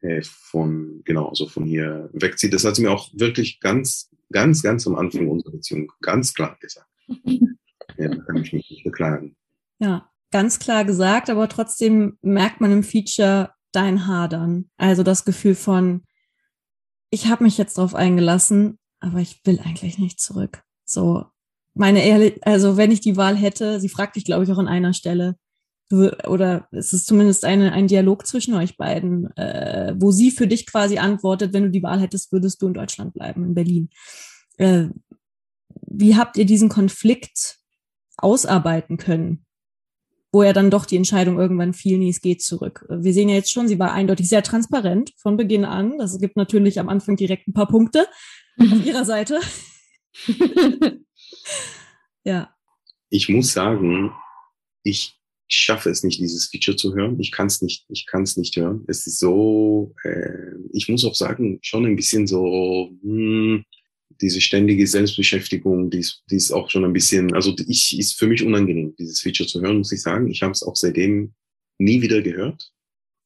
äh, von, genau, also von hier wegzieht. Das hat sie mir auch wirklich ganz, ganz, ganz am Anfang unserer Beziehung ganz klar gesagt. [laughs] ja, da kann ich mich nicht beklagen. Ja, ganz klar gesagt, aber trotzdem merkt man im Feature, dein Hadern. Also das Gefühl von, ich habe mich jetzt drauf eingelassen, aber ich will eigentlich nicht zurück. So, meine ehrlich, also wenn ich die Wahl hätte, sie fragt dich, glaube ich, auch an einer Stelle, oder es ist zumindest eine, ein Dialog zwischen euch beiden, äh, wo sie für dich quasi antwortet, wenn du die Wahl hättest, würdest du in Deutschland bleiben, in Berlin. Äh, wie habt ihr diesen Konflikt ausarbeiten können? wo er dann doch die Entscheidung irgendwann fiel, nee, es geht zurück. Wir sehen ja jetzt schon, sie war eindeutig sehr transparent von Beginn an. Das gibt natürlich am Anfang direkt ein paar Punkte auf [laughs] ihrer Seite. [laughs] [laughs] ja. Ich muss sagen, ich schaffe es nicht, dieses Feature zu hören. Ich kann es nicht, ich kann es nicht hören. Es ist so, äh, ich muss auch sagen, schon ein bisschen so, hm, diese ständige Selbstbeschäftigung, die ist, die ist auch schon ein bisschen, also ich ist für mich unangenehm, dieses Feature zu hören, muss ich sagen. Ich habe es auch seitdem nie wieder gehört.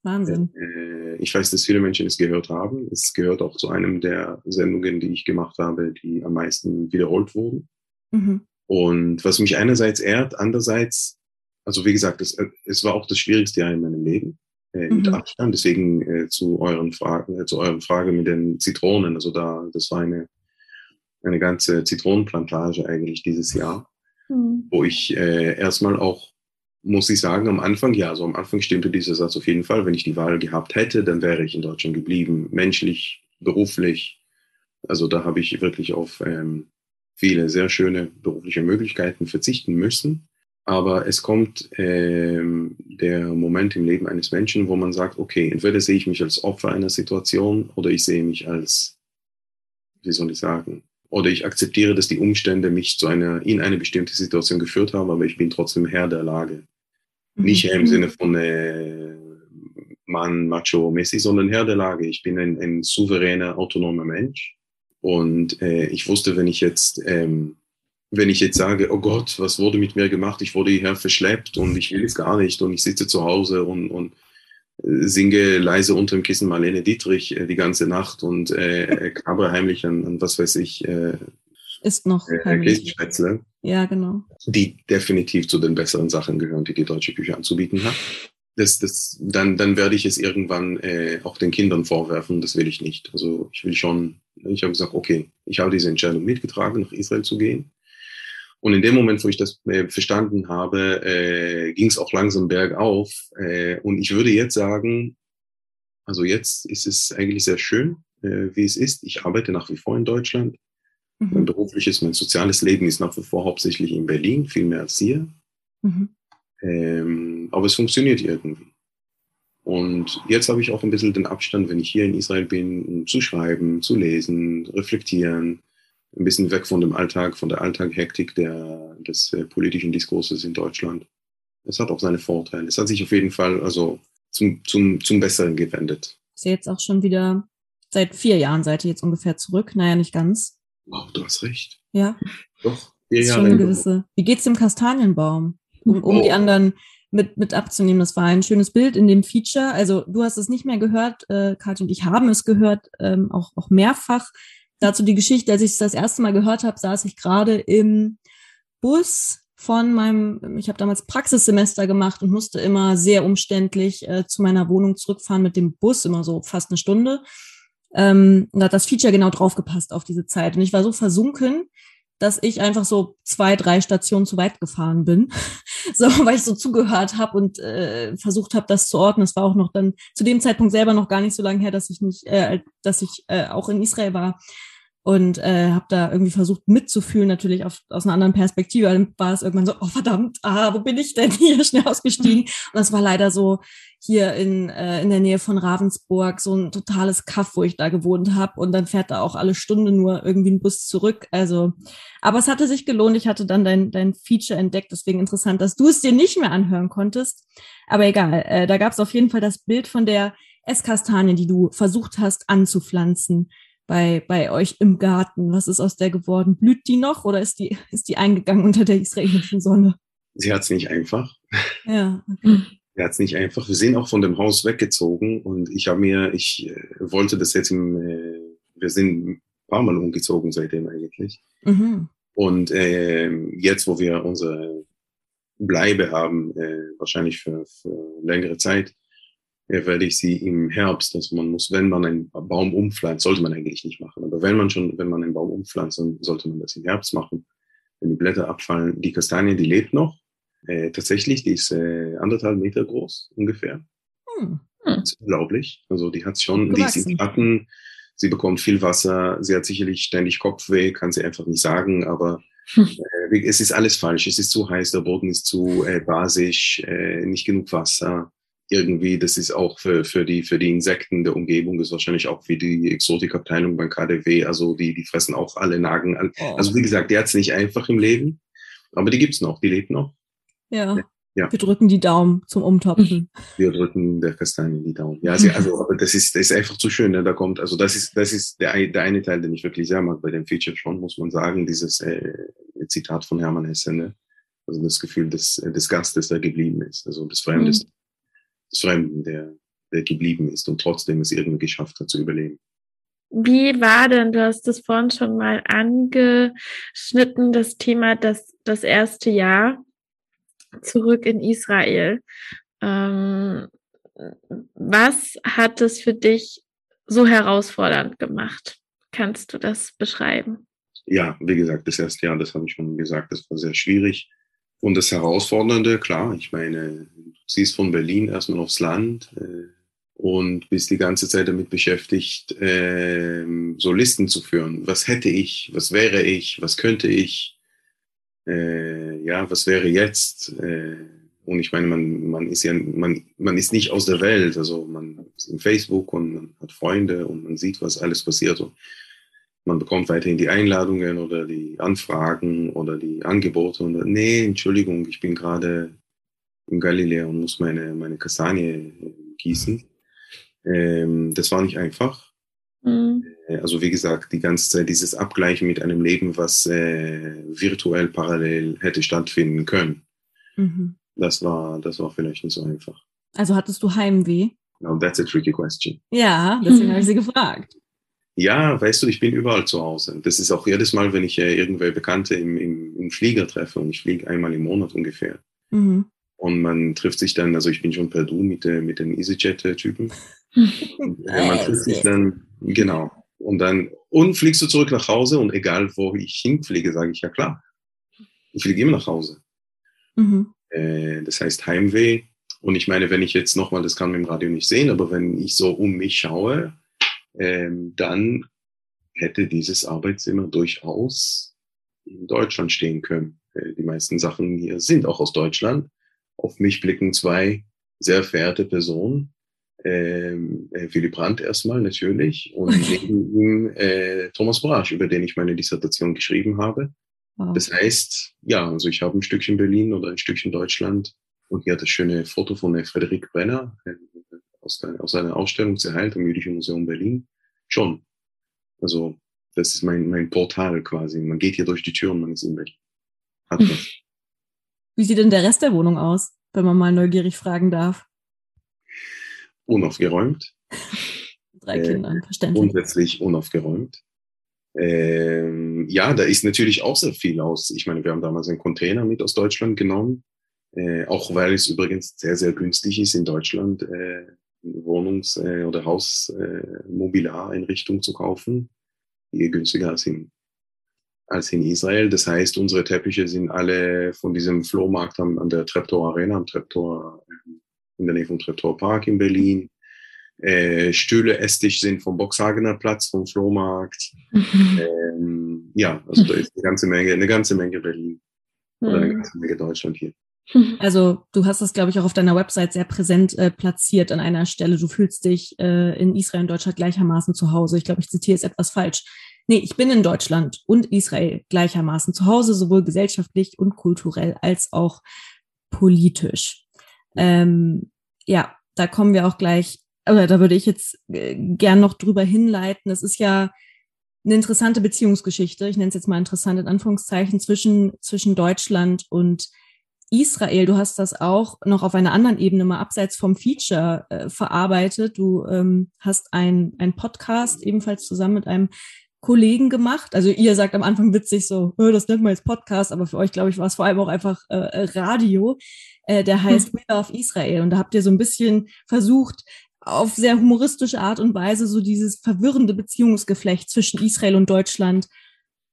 Wahnsinn. Äh, ich weiß, dass viele Menschen es gehört haben. Es gehört auch zu einem der Sendungen, die ich gemacht habe, die am meisten wiederholt wurden. Mhm. Und was mich einerseits ehrt, andererseits, also wie gesagt, es, es war auch das schwierigste Jahr in meinem Leben äh, mit mhm. Abstand. Deswegen äh, zu euren Fragen, äh, zu euren Frage mit den Zitronen. Also da, das war eine eine ganze Zitronenplantage eigentlich dieses Jahr, mhm. wo ich äh, erstmal auch muss ich sagen, am Anfang, ja, also am Anfang stimmte dieser Satz auf jeden Fall. Wenn ich die Wahl gehabt hätte, dann wäre ich in Deutschland geblieben, menschlich, beruflich. Also da habe ich wirklich auf ähm, viele sehr schöne berufliche Möglichkeiten verzichten müssen. Aber es kommt ähm, der Moment im Leben eines Menschen, wo man sagt, okay, entweder sehe ich mich als Opfer einer Situation oder ich sehe mich als, wie soll ich sagen, oder ich akzeptiere, dass die Umstände mich zu einer, in eine bestimmte Situation geführt haben, aber ich bin trotzdem Herr der Lage. Mhm. Nicht im mhm. Sinne von äh, Mann, Macho, Messi, sondern Herr der Lage. Ich bin ein, ein souveräner, autonomer Mensch. Und äh, ich wusste, wenn ich jetzt, ähm, wenn ich jetzt sage, oh Gott, was wurde mit mir gemacht? Ich wurde hierher verschleppt und ich will es gar nicht und ich sitze zu Hause und, und äh, singe leise unter dem Kissen Marlene Dietrich äh, die ganze Nacht und äh, knabbere heimlich an, an, was weiß ich, äh, ist noch äh, Ja, genau. Die definitiv zu den besseren Sachen gehören, die die deutsche Küche anzubieten hat. Das, das, dann, dann werde ich es irgendwann äh, auch den Kindern vorwerfen. Das will ich nicht. Also ich will schon, ich habe gesagt, okay, ich habe diese Entscheidung mitgetragen, nach Israel zu gehen. Und in dem Moment, wo ich das äh, verstanden habe, äh, ging es auch langsam bergauf. Äh, und ich würde jetzt sagen, also jetzt ist es eigentlich sehr schön, äh, wie es ist. Ich arbeite nach wie vor in Deutschland. Mhm. Mein berufliches, mein soziales Leben ist nach wie vor hauptsächlich in Berlin, viel mehr als hier. Mhm. Ähm, aber es funktioniert irgendwie. Und jetzt habe ich auch ein bisschen den Abstand, wenn ich hier in Israel bin, zu schreiben, zu lesen, reflektieren, ein bisschen weg von dem Alltag, von der Alltaghektik der, des äh, politischen Diskurses in Deutschland. Es hat auch seine Vorteile. Es hat sich auf jeden Fall also zum, zum, zum Besseren gewendet. Ist ja jetzt auch schon wieder seit vier Jahren seid ihr jetzt ungefähr zurück. Naja, nicht ganz. Wow, du hast recht. Ja. Doch, vier Jahre. Schon eine gewisse. Wie geht's dem Kastanienbaum? Um, um oh. die anderen mit, mit abzunehmen. Das war ein schönes Bild in dem Feature. Also du hast es nicht mehr gehört, äh, Katja und ich haben es gehört, ähm, auch, auch mehrfach. Dazu die Geschichte, als ich es das erste Mal gehört habe, saß ich gerade im Bus von meinem, ich habe damals Praxissemester gemacht und musste immer sehr umständlich äh, zu meiner Wohnung zurückfahren mit dem Bus, immer so fast eine Stunde. Ähm, und da hat das Feature genau draufgepasst auf diese Zeit. Und ich war so versunken, dass ich einfach so zwei, drei Stationen zu weit gefahren bin, [laughs] so weil ich so zugehört habe und äh, versucht habe, das zu ordnen. Es war auch noch dann zu dem Zeitpunkt selber noch gar nicht so lange her, dass ich nicht, äh, dass ich äh, auch in Israel war und äh, habe da irgendwie versucht mitzufühlen, natürlich auf, aus einer anderen Perspektive. Dann war es irgendwann so, oh verdammt, ah, wo bin ich denn [laughs] hier schnell ausgestiegen? Und das war leider so hier in, äh, in der Nähe von Ravensburg, so ein totales Kaff, wo ich da gewohnt habe. Und dann fährt da auch alle Stunde nur irgendwie ein Bus zurück. Also, aber es hatte sich gelohnt. Ich hatte dann dein, dein Feature entdeckt, deswegen interessant, dass du es dir nicht mehr anhören konntest. Aber egal, äh, da gab es auf jeden Fall das Bild von der Esskastanie, die du versucht hast anzupflanzen bei, bei euch im Garten? Was ist aus der geworden? Blüht die noch oder ist die, ist die eingegangen unter der israelischen Sonne? Sie hat es nicht einfach. Ja, okay. Sie hat es nicht einfach. Wir sind auch von dem Haus weggezogen und ich habe mir, ich äh, wollte das jetzt im, äh, wir sind ein paar Mal umgezogen seitdem eigentlich. Mhm. Und äh, jetzt, wo wir unsere Bleibe haben, äh, wahrscheinlich für, für längere Zeit, werde ich sie im Herbst, also man muss, wenn man einen Baum umpflanzt, sollte man eigentlich nicht machen, aber wenn man schon, wenn man einen Baum umpflanzt, dann sollte man das im Herbst machen, wenn die Blätter abfallen. Die Kastanie, die lebt noch, äh, tatsächlich, die ist äh, anderthalb Meter groß ungefähr. Hm. Das ist unglaublich. Also die hat schon, die ist im Garten, sie bekommt viel Wasser, sie hat sicherlich ständig Kopfweh, kann sie einfach nicht sagen, aber hm. äh, es ist alles falsch. Es ist zu heiß, der Boden ist zu äh, basisch, äh, nicht genug Wasser irgendwie, das ist auch für, für, die, für die Insekten der Umgebung, ist wahrscheinlich auch wie die Exotikabteilung beim KDW, also die, die fressen auch alle Nagen an. Oh. Also wie gesagt, die hat es nicht einfach im Leben, aber die gibt's noch, die lebt noch. Ja. ja. Wir drücken die Daumen zum Umtopfen. [laughs] Wir drücken der Kastanie die Daumen. Ja, sie, also, aber das ist, das ist einfach zu schön, ne? da kommt, also das ist, das ist der, der eine Teil, den ich wirklich sehr mag bei dem Feature schon, muss man sagen, dieses äh, Zitat von Hermann Hesse, ne? Also das Gefühl des, des Gastes, der geblieben ist, also des Fremdes. Mhm Fremden, der, der geblieben ist und trotzdem es irgendwie geschafft hat zu überleben. Wie war denn, du hast das vorhin schon mal angeschnitten, das Thema, das, das erste Jahr zurück in Israel. Ähm, was hat es für dich so herausfordernd gemacht? Kannst du das beschreiben? Ja, wie gesagt, das erste Jahr, das habe ich schon gesagt, das war sehr schwierig. Und das Herausfordernde, klar, ich meine, ziehst von Berlin erstmal aufs Land äh, und bist die ganze Zeit damit beschäftigt, äh, so Listen zu führen. Was hätte ich? Was wäre ich? Was könnte ich? Äh, ja, was wäre jetzt? Äh, und ich meine, man, man ist ja, man, man ist nicht aus der Welt. Also man ist in Facebook und man hat Freunde und man sieht, was alles passiert. Und man bekommt weiterhin die Einladungen oder die Anfragen oder die Angebote und nee, Entschuldigung, ich bin gerade in Galiläa und muss meine, meine Kastanie gießen. Ähm, das war nicht einfach. Mhm. Äh, also wie gesagt, die ganze Zeit dieses Abgleichen mit einem Leben, was äh, virtuell parallel hätte stattfinden können. Mhm. Das war, das war vielleicht nicht so einfach. Also hattest du Heimweh? No, that's a tricky question. Ja, deswegen habe ich sie [laughs] gefragt. Ja, weißt du, ich bin überall zu Hause. Das ist auch jedes Mal, wenn ich äh, irgendwelche Bekannte im, im, im Flieger treffe und ich fliege einmal im Monat ungefähr. Mhm. Und man trifft sich dann, also ich bin schon per Du mit, äh, mit den EasyJet-Typen. äh, man trifft sich dann, genau. Und dann, und fliegst du zurück nach Hause und egal wo ich hinfliege, sage ich ja klar. Ich fliege immer nach Hause. Mhm. Äh, das heißt Heimweh. Und ich meine, wenn ich jetzt nochmal, das kann man im Radio nicht sehen, aber wenn ich so um mich schaue, ähm, dann hätte dieses Arbeitszimmer durchaus in Deutschland stehen können. Äh, die meisten Sachen hier sind auch aus Deutschland. Auf mich blicken zwei sehr verehrte Personen. Ähm, äh, Willy Brandt erstmal natürlich [laughs] und neben ihm äh, Thomas Brasch, über den ich meine Dissertation geschrieben habe. Wow. Das heißt, ja, also ich habe ein Stückchen Berlin oder ein Stückchen Deutschland und hier das schöne Foto von Frederik Brenner, äh, aus, der, aus einer Ausstellung zerheilt am Jüdischen Museum Berlin. Schon. Also, das ist mein, mein Portal quasi. Man geht hier durch die Tür und man ist in Berlin. Hat was. [laughs] Wie sieht denn der Rest der Wohnung aus, wenn man mal neugierig fragen darf? Unaufgeräumt. [laughs] Drei Kinder, äh, verständlich. Grundsätzlich unaufgeräumt. Ähm, ja, da ist natürlich auch sehr viel aus. Ich meine, wir haben damals einen Container mit aus Deutschland genommen, äh, auch weil es übrigens sehr, sehr günstig ist in Deutschland, äh, Wohnungs- äh, oder Hausmobiliareinrichtung äh, zu kaufen, die günstiger als in, als in Israel. Das heißt, unsere Teppiche sind alle von diesem Flohmarkt an, an der Treptower Arena, am Treptower, ähm, in der Nähe vom Treptower Park in Berlin. Äh, Stühle, Esstisch sind vom Boxhagener Platz, vom Flohmarkt. Mhm. [laughs] Ähm, ja, also da ist eine ganze Menge, eine ganze Menge Berlin. Oder eine mhm. ganze Menge Deutschland hier. [laughs] Also du hast das, glaube ich, auch auf deiner Website sehr präsent äh, platziert an einer Stelle. Du fühlst dich äh, in Israel und Deutschland gleichermaßen zu Hause. Ich glaube, ich zitiere es etwas falsch. Nee, ich bin in Deutschland und Israel gleichermaßen zu Hause, sowohl gesellschaftlich und kulturell als auch politisch. Ähm, ja, da kommen wir auch gleich, oder da würde ich jetzt äh, gern noch drüber hinleiten. Es ist ja eine interessante Beziehungsgeschichte, ich nenne es jetzt mal interessant in Anführungszeichen, zwischen, zwischen Deutschland und Israel, du hast das auch noch auf einer anderen Ebene mal abseits vom Feature äh, verarbeitet. Du ähm, hast ein, ein Podcast ebenfalls zusammen mit einem Kollegen gemacht. Also ihr sagt am Anfang witzig so, oh, das nennt man jetzt Podcast, aber für euch, glaube ich, war es vor allem auch einfach äh, Radio. Äh, der heißt hm. We Love Israel. Und da habt ihr so ein bisschen versucht, auf sehr humoristische Art und Weise so dieses verwirrende Beziehungsgeflecht zwischen Israel und Deutschland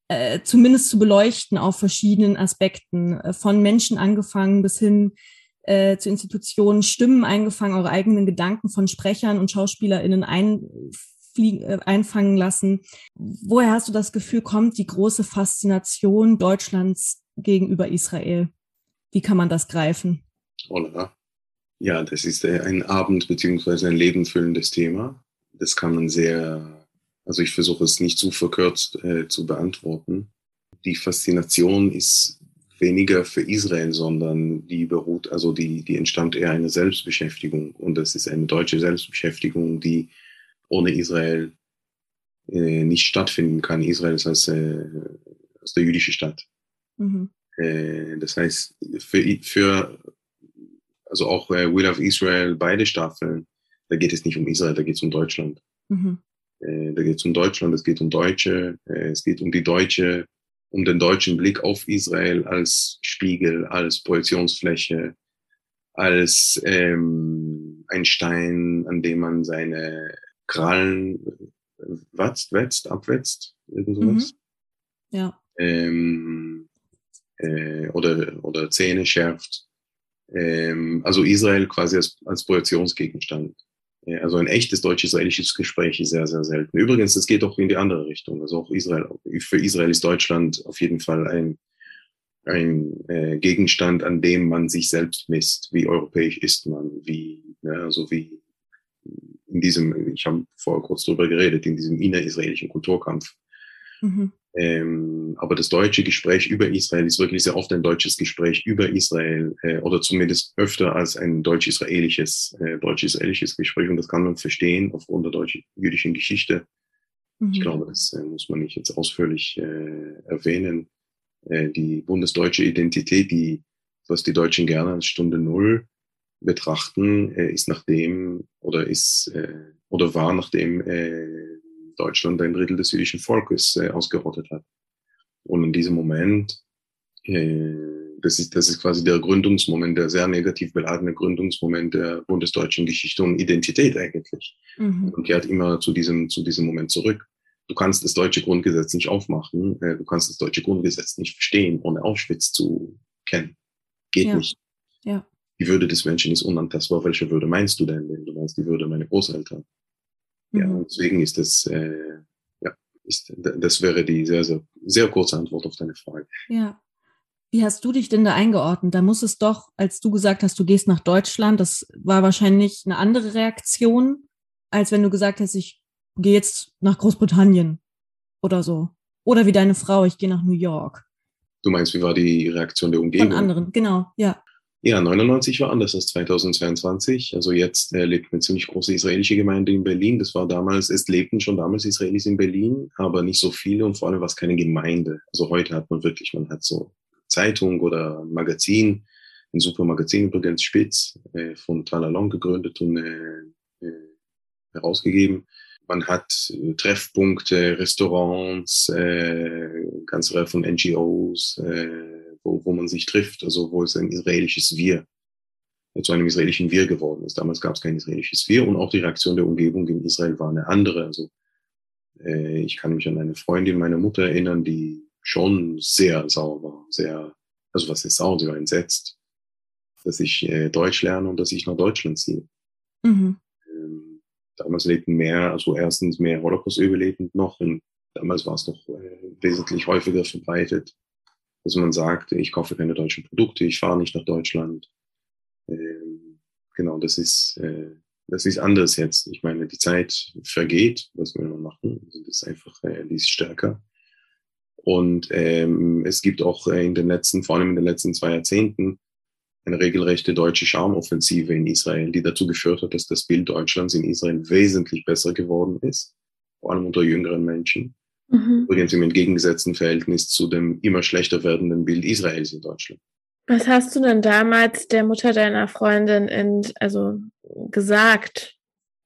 äh, zumindest zu beleuchten auf verschiedenen Aspekten, äh, von Menschen angefangen bis hin äh, zu Institutionen, Stimmen eingefangen, eure eigenen Gedanken von Sprechern und SchauspielerInnen einfliegen, äh, einfangen lassen. Woher hast du das Gefühl, kommt die große Faszination Deutschlands gegenüber Israel? Wie kann man das greifen? Hola. Ja, das ist äh, ein Abend- bzw. ein lebenfüllendes Thema. Das kann man sehr also ich versuche es nicht zu verkürzt äh, zu beantworten. Die Faszination ist weniger für Israel, sondern die beruht, also die, die entstand eher eine Selbstbeschäftigung. Und das ist eine deutsche Selbstbeschäftigung, die ohne Israel äh, nicht stattfinden kann. Israel ist als, äh, als der jüdische Staat. Mhm. Äh, das heißt, für, für also auch äh, Will of Israel, beide Staffeln, da geht es nicht um Israel, da geht es um Deutschland. Mhm. Äh, da geht es um Deutschland, es geht um Deutsche, äh, es geht um die deutsche, um den deutschen Blick auf Israel als Spiegel, als Projektionsfläche, als ähm, ein Stein, an dem man seine Krallen äh, watzt, wetzt, abwetzt, irgend sowas. Mhm. Ja. Ähm, äh, oder, oder Zähne schärft. Ähm, also Israel quasi als, als Projektionsgegenstand. Äh, also ein echtes deutsch-israelisches Gespräch ist sehr, sehr selten. Übrigens, das geht auch in die andere Richtung. Also auch Israel, für Israel ist Deutschland auf jeden Fall ein, ein äh, Gegenstand, an dem man sich selbst misst. Wie europäisch ist man? Wie, ne, also wie in diesem, ich habe vorher kurz drüber geredet, in diesem innerisraelischen Kulturkampf. Mhm. Ähm, aber das deutsche Gespräch über Israel ist wirklich sehr oft ein deutsches Gespräch über Israel äh, oder zumindest öfter als ein deutsch-israelisches äh, deutsch-israelisches Gespräch und das kann man verstehen aufgrund der deutsch-jüdischen Geschichte. Mhm. Ich glaube, das äh, muss man nicht jetzt ausführlich äh, erwähnen. Äh, die bundesdeutsche Identität, die was die Deutschen gerne als Stunde Null betrachten, äh, ist nachdem oder ist äh, oder war nachdem äh, Deutschland ein Drittel des jüdischen Volkes äh, ausgerottet hat. Und in diesem Moment, äh, das, ist, das ist quasi der Gründungsmoment, der sehr negativ beladene Gründungsmoment der bundesdeutschen Geschichte und Identität eigentlich. Mhm. Und kehrt immer zu diesem, zu diesem Moment zurück. Du kannst das deutsche Grundgesetz nicht aufmachen, äh, du kannst das deutsche Grundgesetz nicht verstehen, ohne Auschwitz zu kennen. Geht ja. nicht. Ja. Die Würde des Menschen ist unantastbar. Welche Würde meinst du denn, wenn du meinst die Würde meiner Großeltern? Ja, mhm. deswegen ist das, äh, ja, ist, das wäre die sehr, sehr, sehr kurze Antwort auf deine Frage. Ja. Wie hast du dich denn da eingeordnet? Da muss es doch, als du gesagt hast, du gehst nach Deutschland, das war wahrscheinlich eine andere Reaktion, als wenn du gesagt hast, ich gehe jetzt nach Großbritannien oder so. Oder wie deine Frau, ich gehe nach New York. Du meinst, wie war die Reaktion der Umgebung? Von anderen, genau, ja. Ja, 99 war anders als 2022. Also jetzt äh, lebt eine ziemlich große israelische Gemeinde in Berlin. Das war damals, es lebten schon damals Israelis in Berlin, aber nicht so viele und vor allem war es keine Gemeinde. Also heute hat man wirklich, man hat so Zeitung oder Magazin, ein super Magazin übrigens, Spitz, äh, von Talalong gegründet und äh, äh, herausgegeben. Man hat äh, Treffpunkte, Restaurants, äh, ganze Reihe von NGOs, äh, wo, wo man sich trifft, also wo es ein israelisches Wir zu einem israelischen Wir geworden ist. Damals gab es kein israelisches Wir und auch die Reaktion der Umgebung in Israel war eine andere. Also äh, ich kann mich an eine Freundin meiner Mutter erinnern, die schon sehr sauer war, sehr, also was ist sauer, sie war entsetzt, dass ich äh, Deutsch lerne und dass ich nach Deutschland ziehe. Mhm. Ähm, damals lebten mehr, also erstens mehr Holocaust-Überlebend noch und damals war es noch äh, wesentlich häufiger verbreitet dass man sagt, ich kaufe keine deutschen Produkte, ich fahre nicht nach Deutschland. Ähm, genau, das ist, äh, das ist anders jetzt. Ich meine, die Zeit vergeht, was will man machen? Also das ist einfach, äh, die ist stärker. Und ähm, es gibt auch äh, in den letzten, vor allem in den letzten zwei Jahrzehnten, eine regelrechte deutsche Charmoffensive in Israel, die dazu geführt hat, dass das Bild Deutschlands in Israel wesentlich besser geworden ist, vor allem unter jüngeren Menschen. Mhm. Übrigens im entgegengesetzten Verhältnis zu dem immer schlechter werdenden Bild Israels in Deutschland. Was hast du denn damals der Mutter deiner Freundin in, also gesagt,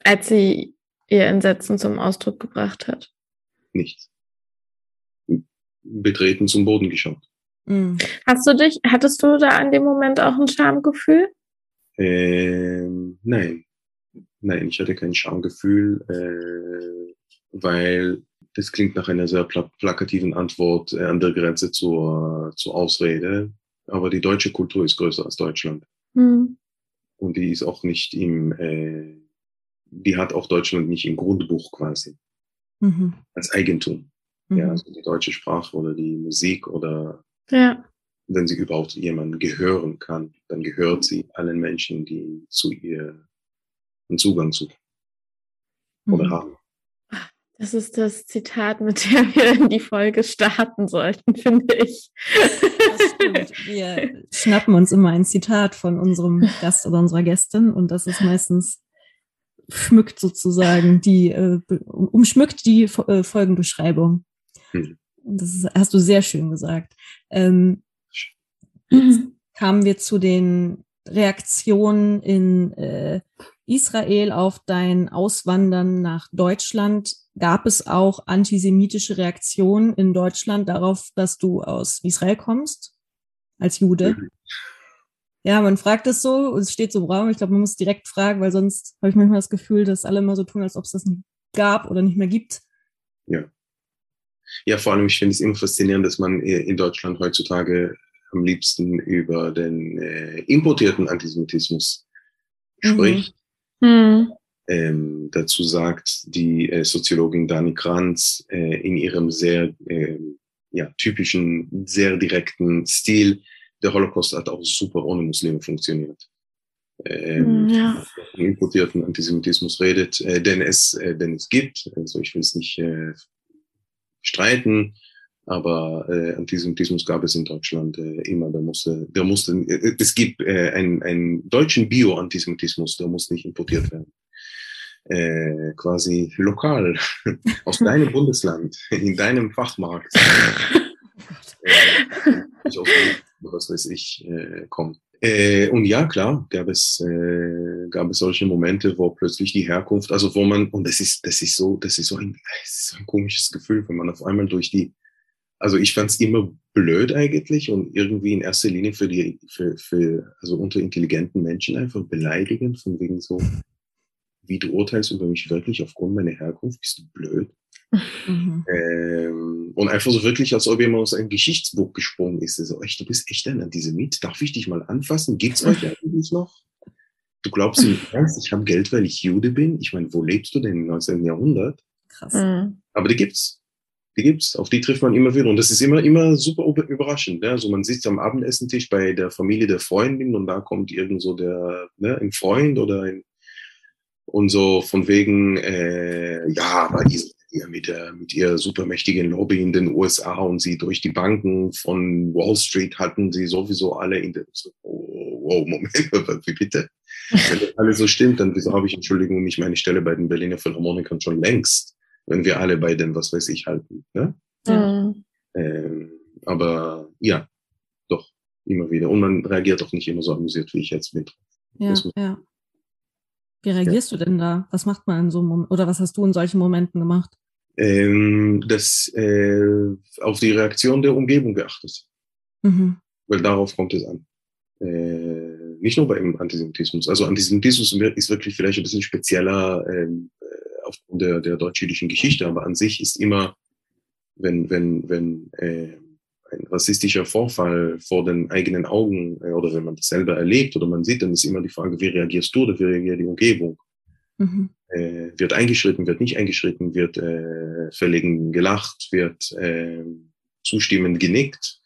als sie ihr Entsetzen zum Ausdruck gebracht hat? Nichts. Betreten zum Boden geschaut. Mhm. Hast du dich, hattest du da an dem Moment auch ein Schamgefühl? Ähm, nein. Nein, ich hatte kein Schamgefühl, äh, weil das klingt nach einer sehr plakativen Antwort äh, an der Grenze zur, zur Ausrede. Aber die deutsche Kultur ist größer als Deutschland. Mhm. Und die ist auch nicht im, äh, die hat auch Deutschland nicht im Grundbuch quasi. Mhm. Als Eigentum. Mhm. Ja, also die deutsche Sprache oder die Musik oder ja. wenn sie überhaupt jemandem gehören kann, dann gehört sie allen Menschen, die zu ihr einen Zugang suchen oder mhm. haben. Das ist das Zitat, mit dem wir in die Folge starten sollten, finde ich. Das stimmt. Wir schnappen uns immer ein Zitat von unserem Gast oder unserer Gästin und das ist meistens schmückt sozusagen die, äh, umschmückt die äh, Folgenbeschreibung. Hm. Das ist, hast du sehr schön gesagt. Ähm, jetzt kamen wir zu den Reaktionen in äh, Israel auf dein Auswandern nach Deutschland gab es auch antisemitische Reaktionen in Deutschland darauf, dass du aus Israel kommst, als Jude? Mhm. Ja, man fragt es so, es steht so im Raum. Ich glaube, man muss direkt fragen, weil sonst habe ich manchmal das Gefühl, dass alle immer so tun, als ob es das nicht gab oder nicht mehr gibt. Ja. Ja, vor allem, ich finde es immer faszinierend, dass man in Deutschland heutzutage am liebsten über den äh, importierten Antisemitismus spricht. Mhm. Ähm, dazu sagt die äh, Soziologin Dani Kranz äh, in ihrem sehr äh, ja, typischen, sehr direkten Stil, der Holocaust hat auch super ohne Muslime funktioniert. Ähm, ja. importierten Antisemitismus redet, äh, denn es, äh, denn es gibt, also ich will es nicht äh, streiten, aber äh, Antisemitismus gab es in Deutschland äh, immer. Der musste, der musste, äh, es gibt äh, einen, einen deutschen Bio-Antisemitismus, der muss nicht importiert werden. Äh, quasi lokal [laughs] aus deinem Bundesland, in deinem Fachmarkt. [laughs] äh, was weiß ich, äh, kommt. Äh, und ja, klar, gab es, äh, gab es solche Momente, wo plötzlich die Herkunft, also wo man, und das ist, das ist so, das ist so ein, das ist so ein komisches Gefühl, wenn man auf einmal durch die also ich fand es immer blöd eigentlich und irgendwie in erster Linie für die, für, für, also unter intelligenten Menschen einfach beleidigend, von wegen so, wie du urteilst über mich wirklich aufgrund meiner Herkunft, bist du blöd. Mhm. Ähm, und einfach so wirklich, als ob jemand aus einem Geschichtsbuch gesprungen ist. So, echt, du bist echt ein Antisemit? Darf ich dich mal anfassen? Gibt's euch [laughs] eigentlich noch? Du glaubst im Ernst, ich habe Geld, weil ich Jude bin? Ich meine, wo lebst du denn im 19. Jahrhundert? Krass. Mhm. Aber die gibt's die gibt's, auf die trifft man immer wieder. Und das ist immer, immer super überraschend. Ne? Also man sitzt am Abendessentisch bei der Familie der Freundin und da kommt irgend so der, ne, ein Freund oder ein, und so von wegen, äh, ja, aber die mit der, mit ihr supermächtigen Lobby in den USA und sie durch die Banken von Wall Street hatten sie sowieso alle in der, so, oh, Moment, [laughs] wie bitte? Wenn das alles so stimmt, dann wieso habe ich, Entschuldigung, nicht meine Stelle bei den Berliner Philharmonikern schon längst? Wenn wir alle bei dem, was weiß ich, halten. Ne? Mhm. Ähm, aber ja, doch, immer wieder. Und man reagiert auch nicht immer so amüsiert, wie ich jetzt mit. Ja, ja. Wie reagierst ja. du denn da? Was macht man in so einem Moment? Oder was hast du in solchen Momenten gemacht? Ähm, das äh, auf die Reaktion der Umgebung geachtet. Mhm. Weil darauf kommt es an. Äh, nicht nur beim Antisemitismus. Also Antisemitismus ist wirklich vielleicht ein bisschen spezieller ähm, aufgrund der, der deutsch-jüdischen Geschichte, aber an sich ist immer, wenn, wenn, wenn äh, ein rassistischer Vorfall vor den eigenen Augen äh, oder wenn man das selber erlebt oder man sieht, dann ist immer die Frage, wie reagierst du oder wie reagiert die Umgebung? Mhm. Äh, wird eingeschritten, wird nicht eingeschritten, wird äh, verlegen gelacht, wird äh, zustimmend genickt,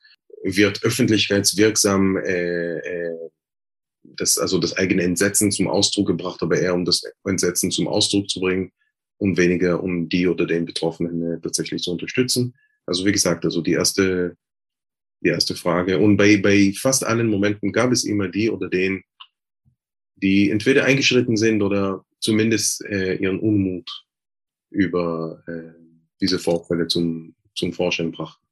wird öffentlichkeitswirksam äh, äh, das, also das eigene Entsetzen zum Ausdruck gebracht, aber eher um das Entsetzen zum Ausdruck zu bringen und weniger um die oder den Betroffenen äh, tatsächlich zu unterstützen. Also wie gesagt, also die erste, die erste Frage. Und bei, bei fast allen Momenten gab es immer die oder den, die entweder eingeschritten sind oder zumindest äh, ihren Unmut über äh, diese Vorfälle zum, zum Vorschein brachten.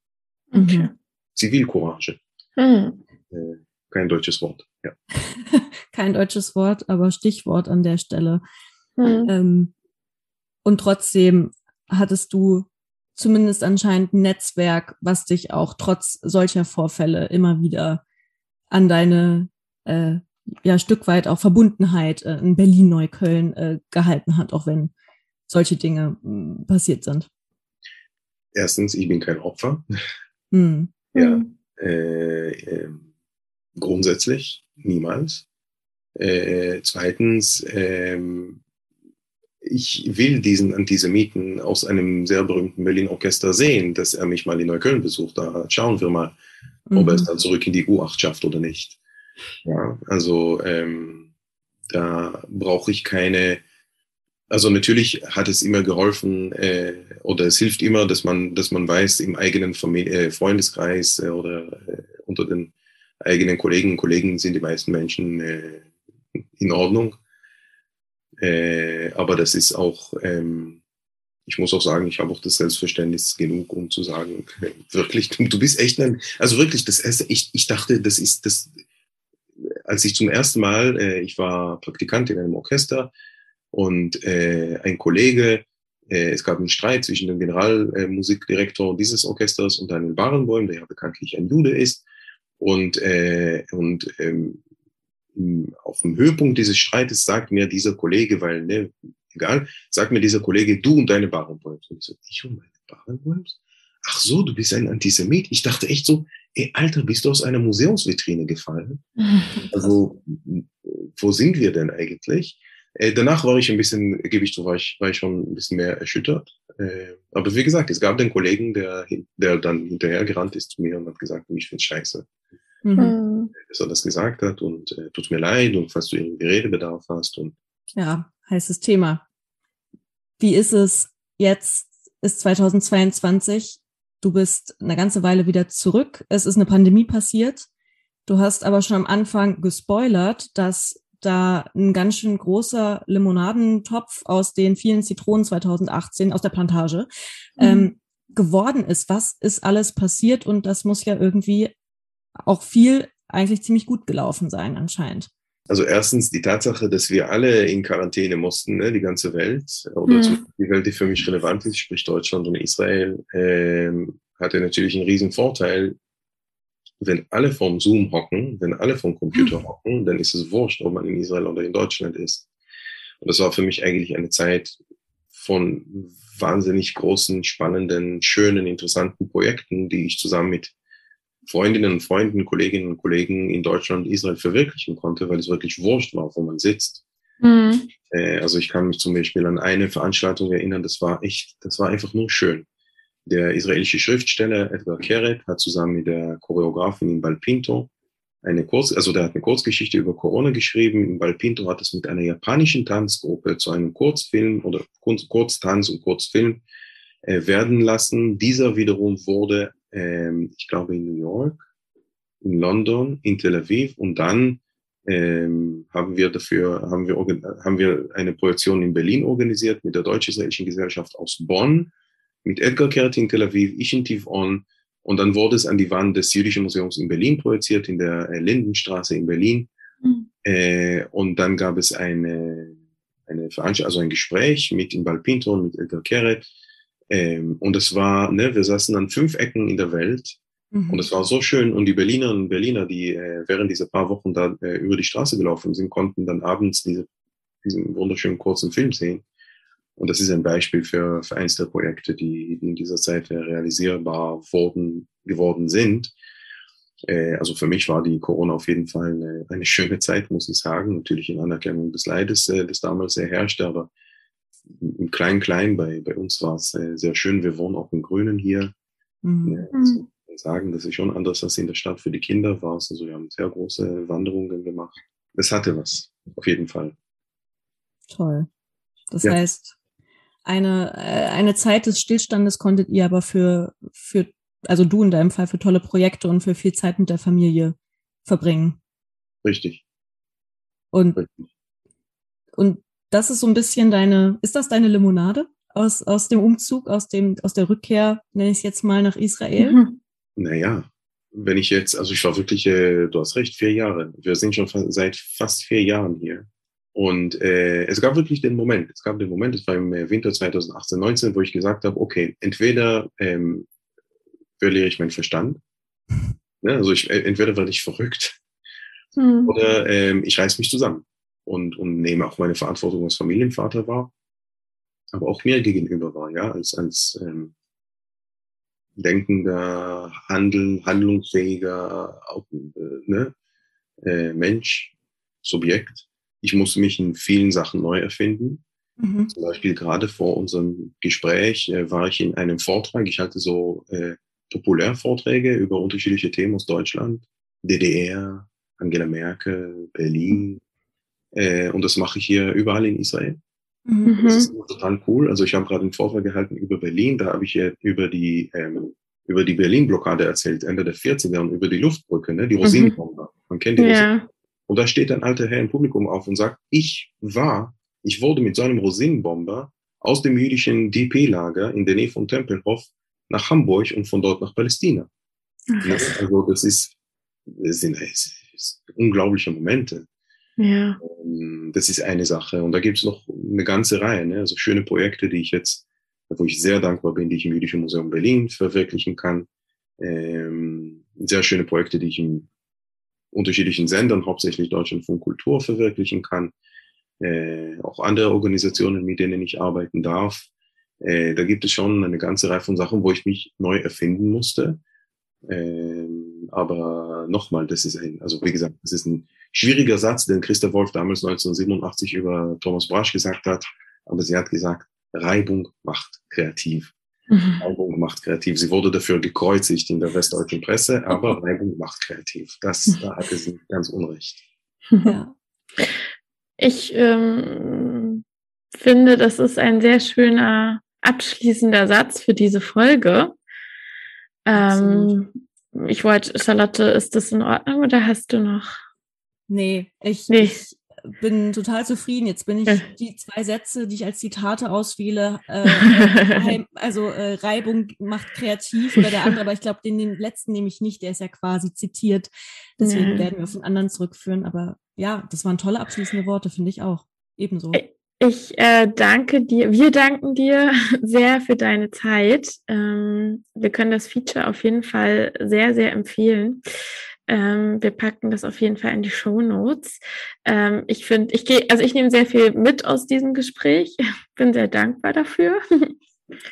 Okay. Zivilcourage. Mhm. Äh, kein deutsches Wort, ja. [laughs] kein deutsches Wort, aber Stichwort an der Stelle. Mhm. Ähm, und trotzdem hattest du zumindest anscheinend ein Netzwerk, was dich auch trotz solcher Vorfälle immer wieder an deine äh, ja Stück weit auch Verbundenheit äh, in Berlin-Neukölln äh, gehalten hat, auch wenn solche Dinge mh, hm, passiert sind. Erstens, ich bin kein Opfer. Hm. Ja, äh, äh, grundsätzlich niemals. Äh, zweitens, ähm, ich will diesen Antisemiten aus einem sehr berühmten Berlin-Orchester sehen, dass er mich mal in Neukölln besucht. Da schauen wir mal, mhm. ob er es mhm. dann zurück in die U8 schafft oder nicht. Ja, also ähm, da brauche ich keine. Also natürlich hat es immer geholfen äh, oder es hilft immer, dass man, dass man weiß, im eigenen Familie, äh, Freundeskreis äh, oder äh, unter den eigenen Kollegen und Kollegen sind die meisten Menschen äh, in Ordnung. Äh, aber das ist auch, ähm, ich muss auch sagen, ich habe auch das Selbstverständnis genug, um zu sagen, wirklich, du bist echt ein, also wirklich, das erste, ich, ich dachte, das ist das, als ich zum ersten Mal, äh, ich war Praktikant in einem Orchester und äh, ein Kollege, äh, es gab einen Streit zwischen dem Generalmusikdirektor dieses Orchesters und Daniel Barenboim, der ja bekanntlich ein Jude ist. Und, äh, und ähm, auf dem Höhepunkt dieses Streites sagt mir dieser Kollege, weil, ne, egal, sagt mir dieser Kollege, du und deine Barenbäume. Und ich so, ich und meine Barenbäume? ach so, du bist ein Antisemit. Ich dachte echt so, ey, Alter, bist du aus einer Museumsvitrine gefallen? [laughs] Also, wo sind wir denn eigentlich? Äh, danach war ich ein bisschen, gebe ich zu, war ich, war ich schon ein bisschen mehr erschüttert. Äh, aber wie gesagt, es gab den Kollegen, der, der dann hinterher gerannt ist zu mir und hat gesagt, ich find's scheiße. Mhm. Dass er das gesagt hat und äh, tut mir leid und falls du irgendwie Redebedarf hast und ja, heißes Thema. Wie ist es jetzt? Ist 2022. Du bist eine ganze Weile wieder zurück. Es ist eine Pandemie passiert. Du hast aber schon am Anfang gespoilert, dass da ein ganz schön großer Limonadentopf aus den vielen Zitronen 2018 aus der Plantage mhm. ähm, geworden ist. Was ist alles passiert? Und das muss ja irgendwie auch viel eigentlich ziemlich gut gelaufen sein anscheinend. Also erstens die Tatsache, dass wir alle in Quarantäne mussten, ne, die ganze Welt, oder mhm. die Welt, die für mich relevant ist, sprich Deutschland und Israel, ähm, hatte natürlich einen riesen Vorteil. Wenn alle vom Zoom hocken, wenn alle vom Computer mhm. hocken, dann ist es wurscht, ob man in Israel oder in Deutschland ist. Und das war für mich eigentlich eine Zeit von wahnsinnig großen, spannenden, schönen, interessanten Projekten, die ich zusammen mit Freundinnen und Freunden, Kolleginnen und Kollegen in Deutschland und Israel verwirklichen konnte, weil es wirklich wurscht war, wo man sitzt. Mhm. Äh, also ich kann mich zum Beispiel an eine Veranstaltung erinnern, das war echt, das war einfach nur schön. Der israelische Schriftsteller Edgar Keret hat zusammen mit der Choreografin in Balpinto eine Kurz, also der hat eine Kurzgeschichte über Corona geschrieben. In Balpinto hat es mit einer japanischen Tanzgruppe zu einem Kurzfilm oder Kurztanz und Kurzfilm äh, werden lassen. Dieser wiederum wurde ähm, ich glaube in New York, in London, in Tel Aviv und dann ähm, haben wir dafür haben wir haben wir eine Projektion in Berlin organisiert mit der Deutsch-Israelischen Gesellschaft aus Bonn, mit Edgar Kert in Tel Aviv, ich in Tiv-On und dann wurde es an die Wand des Jüdischen Museums in Berlin projiziert, in der äh, Lindenstraße in Berlin. Mhm. Äh, und dann gab es eine, eine Veranstaltung, also ein Gespräch mit Inbal Pinto und mit Edgar Keret ähm, und es war, ne, wir saßen an fünf Ecken in der Welt mhm. und es war so schön. Und die Berlinerinnen und Berliner, die äh, während dieser paar Wochen da äh, über die Straße gelaufen sind, konnten dann abends diese, diesen wunderschönen kurzen Film sehen. Und das ist ein Beispiel für, für eins der Projekte, die, die in dieser Zeit realisierbar wurden, geworden sind. Äh, also für mich war die Corona auf jeden Fall eine, eine schöne Zeit, muss ich sagen. Natürlich in Anerkennung des Leides, äh, das damals herrschte, aber im Klein-Klein, bei, bei uns war es äh, sehr schön. Wir wohnen auch im Grünen hier. Mhm. Ja, also, sagen, das ist schon anders als in der Stadt für die Kinder war es. Also wir haben sehr große Wanderungen gemacht. Es hatte was, auf jeden Fall. Toll. Das ja. heißt, eine, äh, eine Zeit des Stillstandes konntet ihr aber für, für, also du in deinem Fall, für tolle Projekte und für viel Zeit mit der Familie verbringen. Richtig. Und, Richtig. und das ist so ein bisschen deine, ist das deine Limonade aus, aus dem Umzug, aus dem, aus der Rückkehr, nenne ich es jetzt mal, nach Israel? Mhm. Naja, wenn ich jetzt, also ich war wirklich, äh, du hast recht, vier Jahre. Wir sind schon seit fast vier Jahren hier. Und äh, es gab wirklich den Moment, es gab den Moment, es war im äh, Winter 2018, 19, wo ich gesagt habe, okay, entweder ähm, verliere ich meinen Verstand, [laughs] ne? also ich, äh, entweder werde ich verrückt, mhm. oder ähm, ich reiß mich zusammen und, und nehme auch meine Verantwortung als Familienvater wahr, aber auch mir gegenüber war, ja, als, als ähm, denkender, handel, handlungsfähiger auch, äh, ne, äh, Mensch, Subjekt. Ich musste mich in vielen Sachen neu erfinden. Mhm. Zum Beispiel gerade vor unserem Gespräch äh, war ich in einem Vortrag. Ich halte so äh, Populärvorträge über unterschiedliche Themen aus Deutschland, DDR, Angela Merkel, Berlin, äh, und das mache ich hier überall in Israel. Mhm. Das ist total cool. Also ich habe gerade einen Vortrag gehalten über Berlin. Da habe ich ja über die, ähm, über die Berlin-Blockade erzählt, Ende der 40er und über die Luftbrücke, ne? die mhm. Rosinenbomber. Man kennt die ja. Und da steht ein alter Herr im Publikum auf und sagt, ich war, ich wurde mit so einem Rosinenbomber aus dem jüdischen DP-Lager in der Nähe von Tempelhof nach Hamburg und von dort nach Palästina. Ja, also das ist, das sind, das sind unglaubliche Momente. Ja. Ähm, das ist eine Sache. Und da gibt es noch eine ganze Reihe, ne? also schöne Projekte, die ich jetzt, wo ich sehr dankbar bin, die ich im Jüdischen Museum Berlin verwirklichen kann. Ähm, sehr schöne Projekte, die ich in unterschiedlichen Sendern, hauptsächlich Deutschland von Kultur, verwirklichen kann. Äh, auch andere Organisationen, mit denen ich arbeiten darf. äh, da gibt es schon eine ganze Reihe von Sachen, wo ich mich neu erfinden musste. Ähm, aber nochmal, das ist ein, also wie gesagt, das ist ein schwieriger Satz, den Christa Wolf damals 1987 über Thomas Brasch gesagt hat. Aber sie hat gesagt, Reibung macht kreativ. Mhm. Reibung macht kreativ. Sie wurde dafür gekreuzigt in der westdeutschen Presse, [laughs] aber Reibung macht kreativ. Das, da hatte sie ganz unrecht. Ja. Ich ähm, finde, das ist ein sehr schöner abschließender Satz für diese Folge. Ähm, ich wollte, Charlotte, ist das in Ordnung oder hast du noch? Nee, ich, nee. ich bin total zufrieden. Jetzt bin ich die zwei Sätze, die ich als Zitate auswähle, äh, [laughs] also äh, Reibung macht kreativ oder der andere, aber ich glaube, den, den letzten nehme ich nicht, der ist ja quasi zitiert. Deswegen ja. werden wir auf den anderen zurückführen. Aber ja, das waren tolle abschließende Worte, finde ich auch. Ebenso. Ich äh, danke dir, wir danken dir [laughs] sehr für deine Zeit. Ähm, wir können das Feature auf jeden Fall sehr, sehr empfehlen. Ähm, wir packen das auf jeden Fall in die Show Notes. Ähm, ich finde, ich gehe, also ich nehme sehr viel mit aus diesem Gespräch. [laughs] Bin sehr dankbar dafür. [laughs]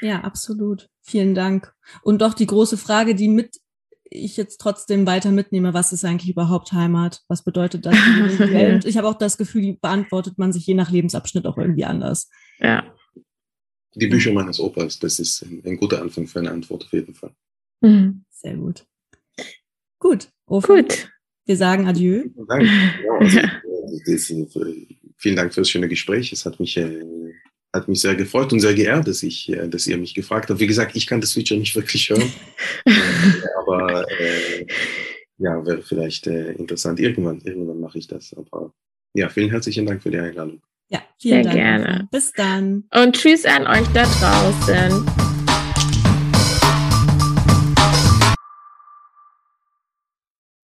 Ja, absolut. Vielen Dank. Und doch die große Frage, die mit ich jetzt trotzdem weiter mitnehme, was ist eigentlich überhaupt Heimat? Was bedeutet das? Und [laughs] ich habe auch das Gefühl, die beantwortet man sich je nach Lebensabschnitt auch irgendwie anders. Ja. Die Bücher meines Opas, das ist ein, ein guter Anfang für eine Antwort auf jeden Fall. Mhm. Sehr gut. Gut. Ofen. Gut. Wir sagen Adieu. Dank. Ja, also, [laughs] ist, vielen Dank für das schöne Gespräch. Es hat mich, äh, hat mich sehr gefreut und sehr geehrt, dass, ich, äh, dass ihr mich gefragt habt. Wie gesagt, ich kann das Feature nicht wirklich hören, [laughs] aber äh, ja, wäre vielleicht äh, interessant. Irgendwann, irgendwann mache ich das. Aber ja, vielen herzlichen Dank für die Einladung. Ja, vielen sehr Dank. gerne. Bis dann. Und tschüss an euch da draußen.